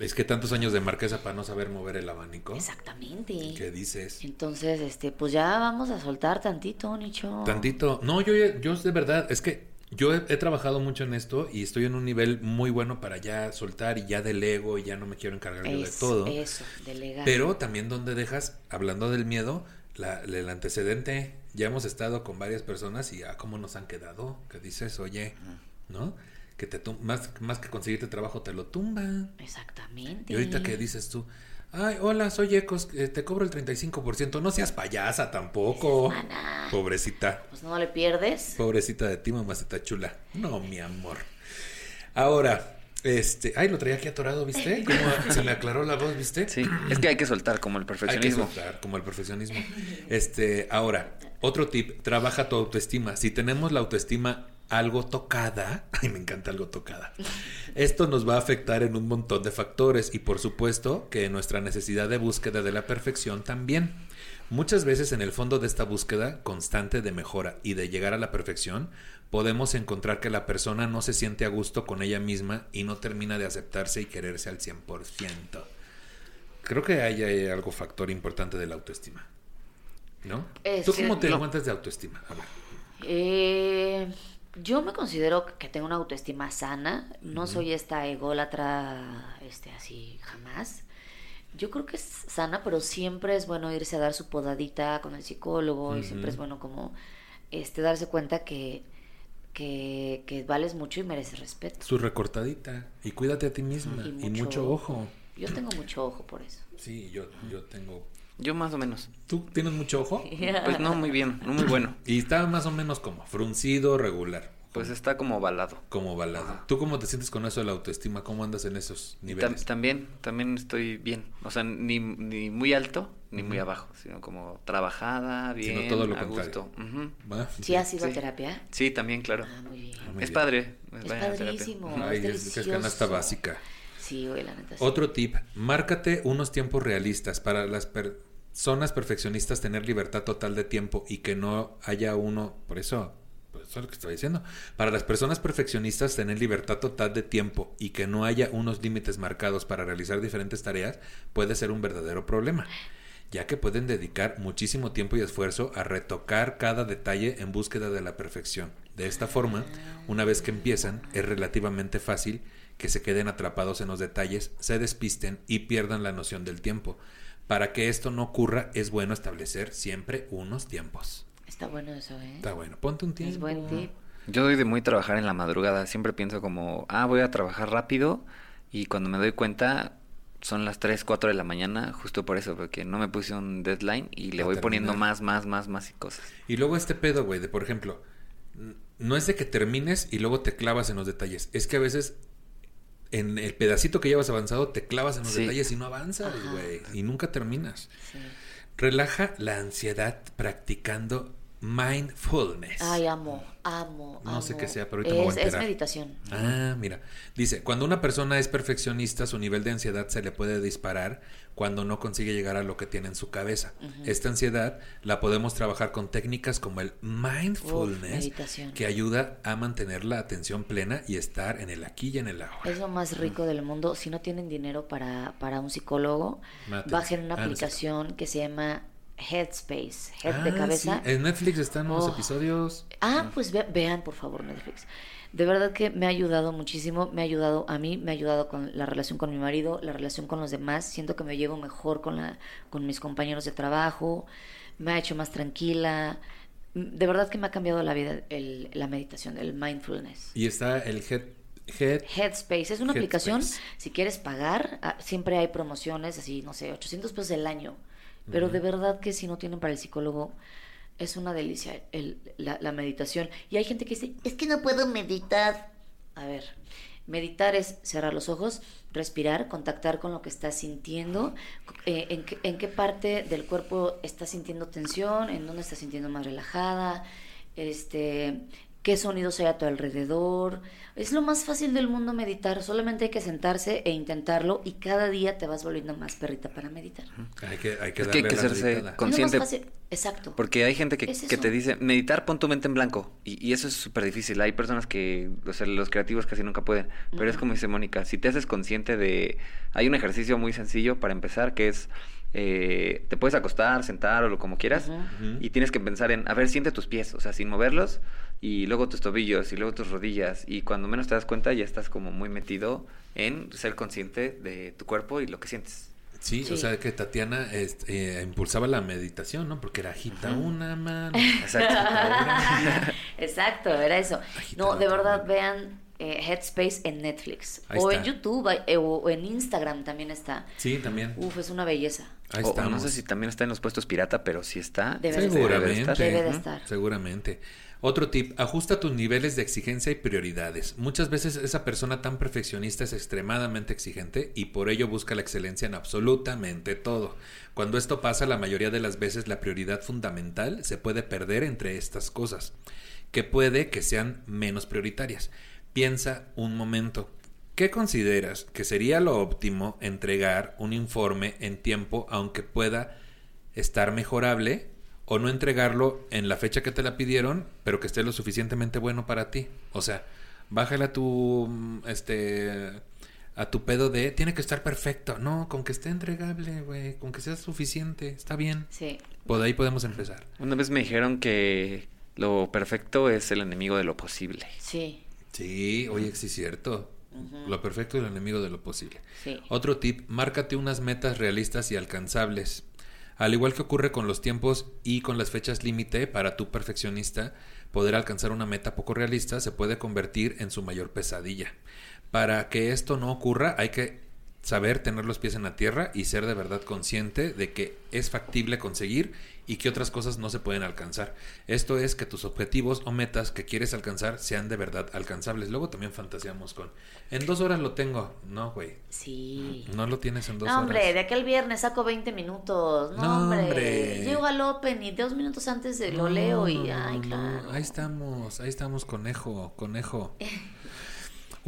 Es que tantos años de marquesa para no saber mover el abanico. Exactamente. ¿Qué dices? Entonces, este, pues ya vamos a soltar tantito, Nicho. Tantito. No, yo, yo de verdad, es que yo he, he trabajado mucho en esto y estoy en un nivel muy bueno para ya soltar y ya delego y ya no me quiero encargar yo de todo. Eso, delegar. Pero también donde dejas, hablando del miedo, la- el antecedente. Ya hemos estado con varias personas y a cómo nos han quedado. Que dices, oye, ¿no? Que te tum- más, más que conseguirte trabajo te lo tumban. Exactamente. Y ahorita que dices tú, ay, hola, soy Ecos, eh, te cobro el 35%, no seas payasa tampoco. Pobrecita, Pues no le pierdes. pobrecita de ti, mamacita chula. No, mi amor. Ahora, este, ay, lo traía aquí atorado, ¿viste? Como se me aclaró la voz, ¿viste? Sí, es que hay que soltar como el Hay que perfeccionismo. soltar, como el perfeccionismo. Este, ahora, otro tip, trabaja tu autoestima. Si tenemos la autoestima algo tocada, ay, me encanta algo tocada. Esto nos va a afectar en un montón de factores y por supuesto que nuestra necesidad de búsqueda de la perfección también. Muchas veces en el fondo de esta búsqueda constante de mejora y de llegar a la perfección, podemos encontrar que la persona no se siente a gusto con ella misma y no termina de aceptarse y quererse al 100%. Creo que hay, hay algo factor importante de la autoestima. ¿No? Es ¿Tú cómo te aguantas de autoestima? A ver. Eh, yo me considero que tengo una autoestima sana. No soy esta ególatra, este, así, jamás. Yo creo que es sana, pero siempre es bueno irse a dar su podadita con el psicólogo y siempre es bueno como este darse cuenta que, que, que vales mucho y mereces respeto. Su recortadita. Y cuídate a ti misma. Y mucho, ojo. Yo tengo mucho ojo por eso. Sí, yo, yo tengo... Yo más o menos. ¿Tú tienes mucho ojo? Pues no muy bien, no muy bueno. Y está más o menos como fruncido, regular. Pues está como ovalado. Como balado. ¿Tú cómo te sientes con eso de la autoestima? ¿Cómo andas en esos Tam- niveles? también, también estoy bien. O sea, ni, ni muy alto ni muy abajo, sino como trabajada, bien, todo lo a contrario. gusto. ¿Sí has ido a terapia? Sí, también, claro. Ah, muy bien. Muy es bien. padre. Es padrísimo. Ay, es canasta básica. Sí, güey, la neta. sí. Otro tip, márcate unos tiempos realistas para las personas perfeccionistas tener libertad total de tiempo y que no haya uno, por eso, pues eso es lo que estoy diciendo, para las personas perfeccionistas tener libertad total de tiempo y que no haya unos límites marcados para realizar diferentes tareas puede ser un verdadero problema ya que pueden dedicar muchísimo tiempo y esfuerzo a retocar cada detalle en búsqueda de la perfección. De esta forma, una vez que empiezan, es relativamente fácil que se queden atrapados en los detalles, se despisten y pierdan la noción del tiempo. Para que esto no ocurra, es bueno establecer siempre unos tiempos. Está bueno eso, ¿eh? Está bueno, ponte un tiempo. Es buen tip. Yo doy de muy trabajar en la madrugada. Siempre pienso como, ah, voy a trabajar rápido. Y cuando me doy cuenta, son las 3, 4 de la mañana, justo por eso, porque no me puse un deadline y le A voy poniendo más, más, más, más y cosas. Y luego este pedo, güey, de por ejemplo, no es de que termines y luego te clavas en los detalles. Es que a veces en el pedacito que llevas avanzado te clavas en los Sí. detalles y no avanzas, güey. Y nunca terminas. Sí. Relaja la ansiedad practicando mindfulness. Ay, amo, amo, No sé qué sea, pero ahorita me voy a es, es enterar. meditación. Ah, mira. Dice, cuando una persona es perfeccionista, su nivel de ansiedad se le puede disparar cuando no consigue llegar a lo que tiene en su cabeza. Esta ansiedad la podemos trabajar con técnicas como el mindfulness, que ayuda a mantener la atención plena y estar en el aquí y en el ahora. Es lo más rico del mundo. Si no tienen dinero para, para un psicólogo, Mátense. bajen una Ah, no sé. aplicación que se llama Headspace. Head Ah, de cabeza. sí. En Netflix están unos Oh. episodios. Ah, pues ve- vean por favor Netflix. De verdad que me ha ayudado muchísimo, me ha ayudado a mí, me ha ayudado con la relación con mi marido, la relación con los demás. Siento que me llevo mejor con, la, con mis compañeros de trabajo, me ha hecho más tranquila. De verdad que me ha cambiado la vida el- la meditación, el mindfulness. Y está el Head... head Headspace es una aplicación, Headspace. si quieres pagar, ah, siempre hay promociones, así, no sé, 800 pesos el año. Pero de verdad que si no tienen para el psicólogo, es una delicia el- la, la meditación. Y hay gente que dice, es que no puedo meditar. A ver, meditar es cerrar los ojos, respirar, contactar con lo que estás sintiendo, eh, en, qué, en qué parte del cuerpo estás sintiendo tensión, en dónde estás sintiendo más relajada, este, qué sonidos hay a tu alrededor. Es lo más fácil del mundo meditar, solamente hay que sentarse e intentarlo y cada día te vas volviendo más perrita para meditar. Hay que, hay que Es que hay que la hacerse meditada. con- Es lo más Consciente. fácil- Exacto. Porque hay gente que, Es que eso. te dice, meditar, pon tu mente en blanco. Y, y eso es súper difícil. Hay personas que, o sea, los creativos casi nunca pueden. Pero es como dice Mónica, si te haces consciente de... Hay un ejercicio muy sencillo para empezar que es... eh, te puedes acostar, sentar o lo como quieras. Y tienes que pensar en, a ver, siente tus pies, o sea, sin moverlos. Y luego tus tobillos y luego tus rodillas. Y cuando menos te das cuenta ya estás como muy metido en ser consciente de tu cuerpo y lo que sientes. Sí, o Sí. sea que Tatiana este, eh, impulsaba la meditación, ¿no? Porque era agita una mano. Exacto. Exacto, era eso. Agita No, de verdad, mano. vean eh, Headspace en Netflix. Ahí o en. YouTube eh, o en Instagram también está. Sí, también. Uf, es una belleza. Ahí O- no sé si también está en los puestos pirata, pero si está. Debe de estar. Seguramente. Debe de estar. Seguramente. Otro tip, ajusta tus niveles de exigencia y prioridades. Muchas veces esa persona tan perfeccionista es extremadamente exigente y por ello busca la excelencia en absolutamente todo. Cuando esto pasa, la mayoría de las veces la prioridad fundamental se puede perder entre estas cosas, que puede que sean menos prioritarias. Piensa un momento. ¿Qué consideras que sería lo óptimo entregar un informe en tiempo aunque pueda estar mejorable o no entregarlo en la fecha que te la pidieron, pero que esté lo suficientemente bueno para ti? O sea, bájale a tu mm, este a tu pedo de tiene que estar perfecto. No, con que esté entregable, güey, con que sea suficiente, está bien. Sí. Por ahí podemos empezar. Una vez me dijeron que lo perfecto es el enemigo de lo posible. Sí. Sí, oye, sí es cierto. Lo perfecto es el enemigo de lo posible. Sí. Otro tip, márcate unas metas realistas y alcanzables. Al igual que ocurre con los tiempos y con las fechas límite para tu perfeccionista, poder alcanzar una meta poco realista se puede convertir en su mayor pesadilla. Para que esto no ocurra, hay que saber tener los pies en la tierra y ser de verdad consciente de que es factible conseguir y que otras cosas no se pueden alcanzar. Esto es que tus objetivos o metas que quieres alcanzar sean de verdad alcanzables. Luego también fantaseamos con, en dos horas lo tengo. No, güey, Sí. no lo tienes en dos No, hombre, horas. de aquel viernes saco 20 minutos. No, No, hombre. hombre. Llego al Open y dos minutos antes de- lo No, leo y. Ay, no, claro. Ahí estamos, ahí estamos, conejo, conejo.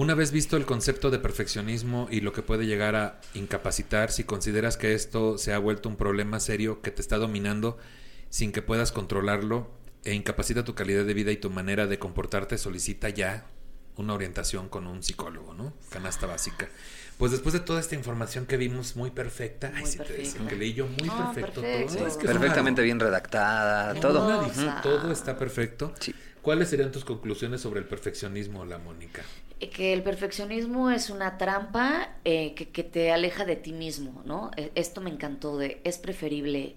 Una vez visto el concepto de perfeccionismo y lo que puede llegar a incapacitar, si consideras que esto se ha vuelto un problema serio que te está dominando sin que puedas controlarlo e incapacita tu calidad de vida y tu manera de comportarte, solicita ya una orientación con un psicólogo, ¿no? Canasta básica. Pues después de toda esta información que vimos muy perfecta, ay, sí te decía que leí yo muy No, perfecto, perfecto. todo. Es que es una- Perfectamente bien redactada, todo. una todo está perfecto. Sí. ¿Cuáles serían tus conclusiones sobre el perfeccionismo, la Mónica? Que el perfeccionismo es una trampa eh, que, que te aleja de ti mismo, ¿no? Eh, Esto me encantó de es preferible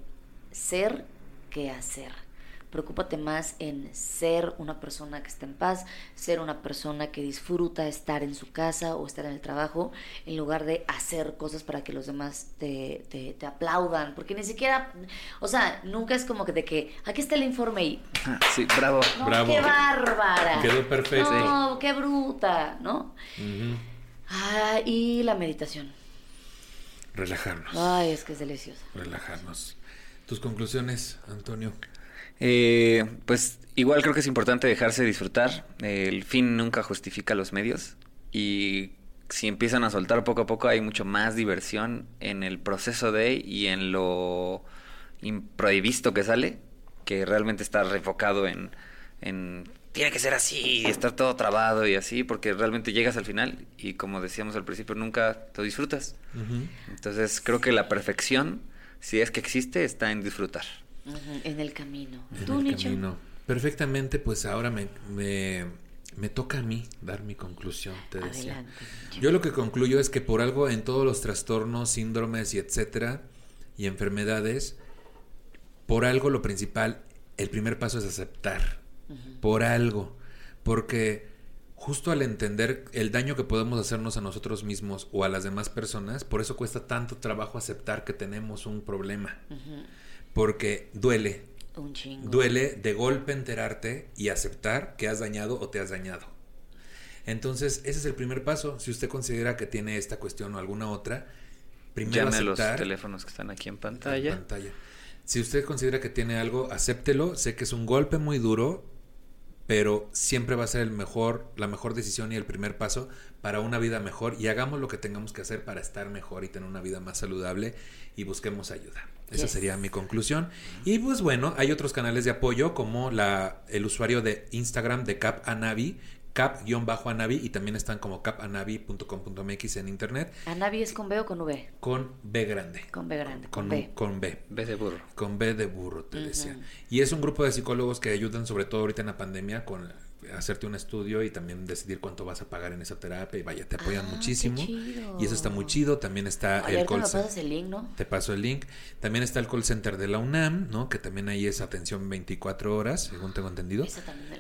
ser que hacer. Preocúpate más en ser una persona que está en paz, ser una persona que disfruta estar en su casa o estar en el trabajo, en lugar de hacer cosas para que los demás te, te, te aplaudan. Porque ni siquiera, o sea, nunca es como que de que aquí está el informe y Ah, Sí, bravo. no, Bravo. qué bárbara. Quedó perfecto. No, qué bruta, ¿no? Ah, y la meditación. Relajarnos, Ay, es que es deliciosa. relajarnos. ¿Tus conclusiones, Antonio? Eh, pues igual creo que es importante dejarse disfrutar. El fin nunca justifica los medios. Y si empiezan a soltar poco a poco hay mucho más diversión en el proceso de y en lo imprevisto que sale, que realmente está refocado en, en tiene que ser así y estar todo trabado y así, porque realmente llegas al final y como decíamos al principio, nunca te disfrutas. Entonces creo que la perfección, si es que existe, está en disfrutar. En el camino. En el camino. Perfectamente, pues ahora me, me, toca a mí dar mi conclusión, te decía. Yo lo que concluyo es que por algo en todos los trastornos, síndromes y etcétera, y enfermedades, por algo lo principal, el primer paso es aceptar. Por algo, porque justo al entender el daño que podemos hacernos a nosotros mismos o a las demás personas, por eso cuesta tanto trabajo aceptar que tenemos un problema, porque duele. Un chingo. Duele de golpe enterarte y aceptar que has dañado o te has dañado. Entonces, ese es el primer paso. Si usted considera que tiene esta cuestión o alguna otra, primero Llame los teléfonos que están aquí en pantalla. En pantalla. Si usted considera que tiene algo, acéptelo. Sé que es un golpe muy duro, pero siempre va a ser el mejor, la mejor decisión y el primer paso para una vida mejor y hagamos lo que tengamos que hacer para estar mejor y tener una vida más saludable y busquemos ayuda. Esa sería mi conclusión. Y pues bueno, hay otros canales de apoyo como la, el usuario de Instagram de Cap Anavi, cap-anavi y también están como capanavi.com.mx en internet. ¿Anavi es con B o con V? Con B grande. Con B grande. Con, B. Con B. B de burro. Con B de burro, te decía. Y es un grupo de psicólogos que ayudan sobre todo ahorita en la pandemia con hacerte un estudio y también decidir cuánto vas a pagar en esa terapia y vaya, te apoyan ah, muchísimo. Y eso está muy chido. También está el call center. el link, ¿no? Te paso el link. También está el call center de la UNAM, ¿no? Que también ahí es atención 24 horas, según tengo entendido.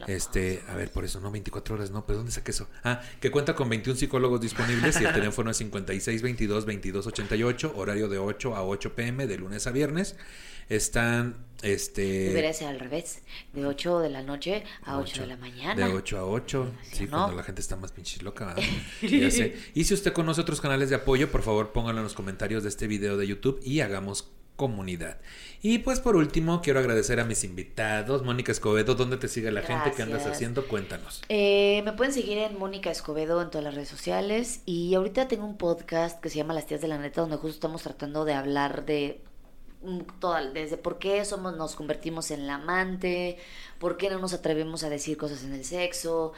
este, a ver, por eso, no 24 horas, no, pero ¿dónde saqué eso? Ah, que cuenta con 21 psicólogos disponibles y el teléfono es 56 22 22 88, horario de 8 a 8 pm de lunes a viernes. Están este debería ser al revés, de 8 de la noche a 8, de la mañana. De 8 a 8, sí, cuando la gente está más pinche loca. y si usted conoce otros canales de apoyo, por favor pónganlo en los comentarios de este video de YouTube y hagamos comunidad. Y pues por último, quiero agradecer a mis invitados. Mónica Escobedo, ¿dónde te sigue la gente? ¿Qué andas haciendo? Cuéntanos. Eh, me pueden seguir en Mónica Escobedo en todas las redes sociales. Y ahorita tengo un podcast que se llama Las Tías de la Neta, donde justo estamos tratando de hablar de desde por qué somos, nos convertimos en la amante, por qué no nos atrevemos a decir cosas en el sexo,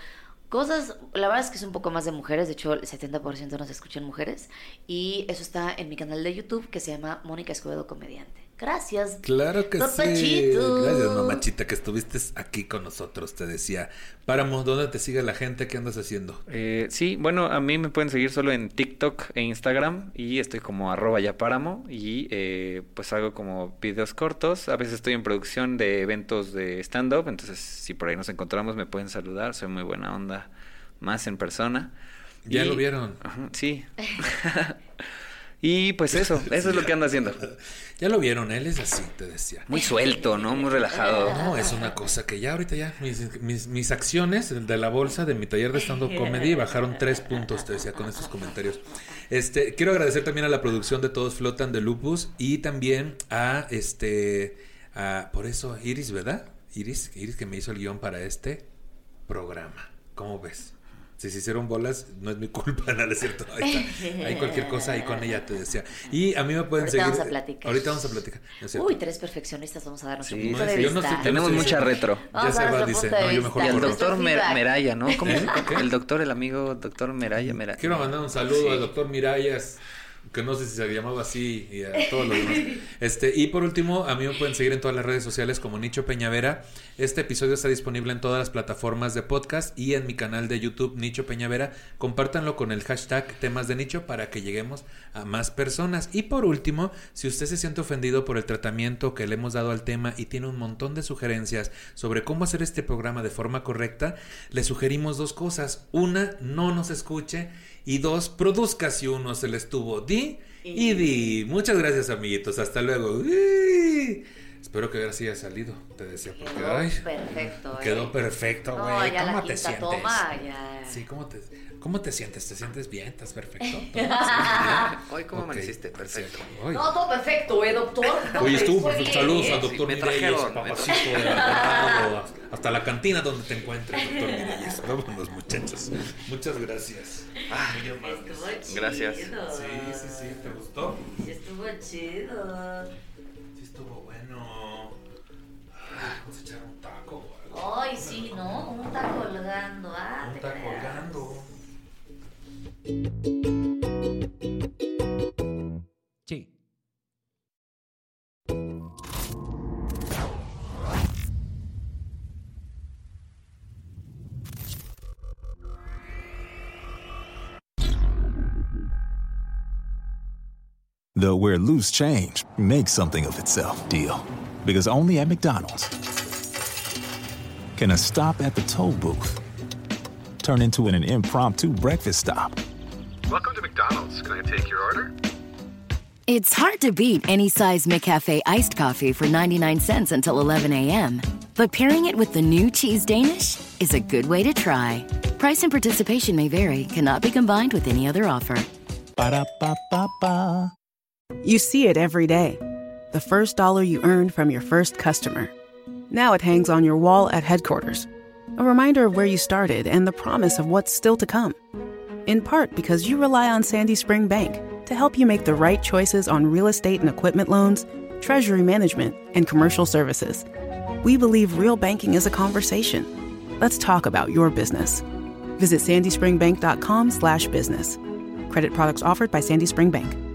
cosas, la verdad es que es un poco más de mujeres, de hecho el 70% nos escuchan mujeres, y eso está en mi canal de YouTube que se llama Mónica Escobedo Comediante. Gracias. Claro que sí. Gracias, mamachita, que estuviste aquí con nosotros. Te decía, Páramo, ¿dónde te sigue la gente? ¿Qué andas haciendo? Eh, sí, bueno, a mí me pueden seguir solo en TikTok e Instagram y estoy como arroba ya páramo y eh, pues hago como videos cortos. A veces estoy en producción de eventos de stand-up, entonces si por ahí nos encontramos me pueden saludar. Soy muy buena onda, más en persona. ¿Ya lo vieron? sí. Y pues eso, eso es lo que anda haciendo. Ya lo vieron, él es así, te decía. Muy suelto, ¿no? Muy relajado. No, es una cosa que ya ahorita ya, mis, mis, acciones de la bolsa de mi taller de stand-up comedy bajaron tres puntos, te decía, con estos comentarios. Este, quiero agradecer también a la producción de Todos Flotan de Lupus y también a este, a, por eso, Iris, ¿verdad? Iris, Iris que me hizo el guion para este programa. ¿Cómo ves? Si se hicieron bolas, no es mi culpa, nada es cierto. Ahí está. Ahí cualquier cosa, ahí con ella te decía. Y a mí me pueden seguir. Ahorita vamos a platicar. Ahorita vamos a platicar. Uy, tres perfeccionistas, vamos a dar nuestro punto de vista. Tenemos mucha retro. ya se va, dice. No, yo mejor y el doctor Meraya, ¿no? ¿Cómo? ¿Eh? El doctor, el amigo doctor Meraya, Meraya. Quiero mandar un saludo al doctor Mirayas que no sé si se llamaba así y a todos los demás. Este, y por último, a mí me pueden seguir en todas las redes sociales como Nicho Peñavera. Este episodio está disponible en todas las plataformas de podcast y en mi canal de YouTube Nicho Peñavera. Compártanlo con el hashtag temas de nicho para que lleguemos a más personas. Y por último, si usted se siente ofendido por el tratamiento que le hemos dado al tema y tiene un montón de sugerencias sobre cómo hacer este programa de forma correcta, le sugerimos dos cosas. Una, no nos escuche y dos, produzca si uno se le estuvo. Di y di. Muchas gracias, amiguitos. Hasta luego. Espero que ahora sí haya salido, te decía, porque Quedó ay, perfecto, ¿eh? quedó perfecto, No, güey. la ¿Cómo te sientes? toma, ya. Sí, ¿cómo te, ¿cómo te sientes? ¿Te sientes bien? ¿Estás perfecto? Hoy, ¿cómo Ok, amaneciste? Perfecto. Ay. No, todo perfecto, ¿eh, doctor? Oye, estuvo perfecto. bien, Saludos al doctor me Mireyes, papacito de Alvarado, hasta la cantina donde te encuentres, doctor Mireyes. Vámonos, muchachos. Muchas gracias. Ah, muy amables. Estuvo chido. Sí, Gracias. sí, sí. ¿Te gustó? Sí, estuvo chido. Sí, estuvo bueno. Ah, Vamos a echar un taco o algo. Ay, sí, ¿no? Un está colgando. Ah, Un taco colgando. Sí. The where loose change makes something of itself deal. Because only at McDonald's can a stop at the toll booth turn into an impromptu breakfast stop. Welcome to McDonald's. Can I take your order? It's hard to beat any size McCafe iced coffee for 99 cents until 11 a.m. But pairing it with the new Cheese Danish is a good way to try. Price and participation may vary, cannot be combined with any other offer. Ba-da-ba-ba-ba. You see it every day. The first dollar you earned from your first customer. Now it hangs on your wall at headquarters. A reminder of where you started and the promise of what's still to come. In part because you rely on Sandy Spring Bank to help you make the right choices on real estate and equipment loans, treasury management, and commercial services. We believe real banking is a conversation. Let's talk about your business. Visit sandyspringbank.com slash business. Credit products offered by Sandy Spring Bank.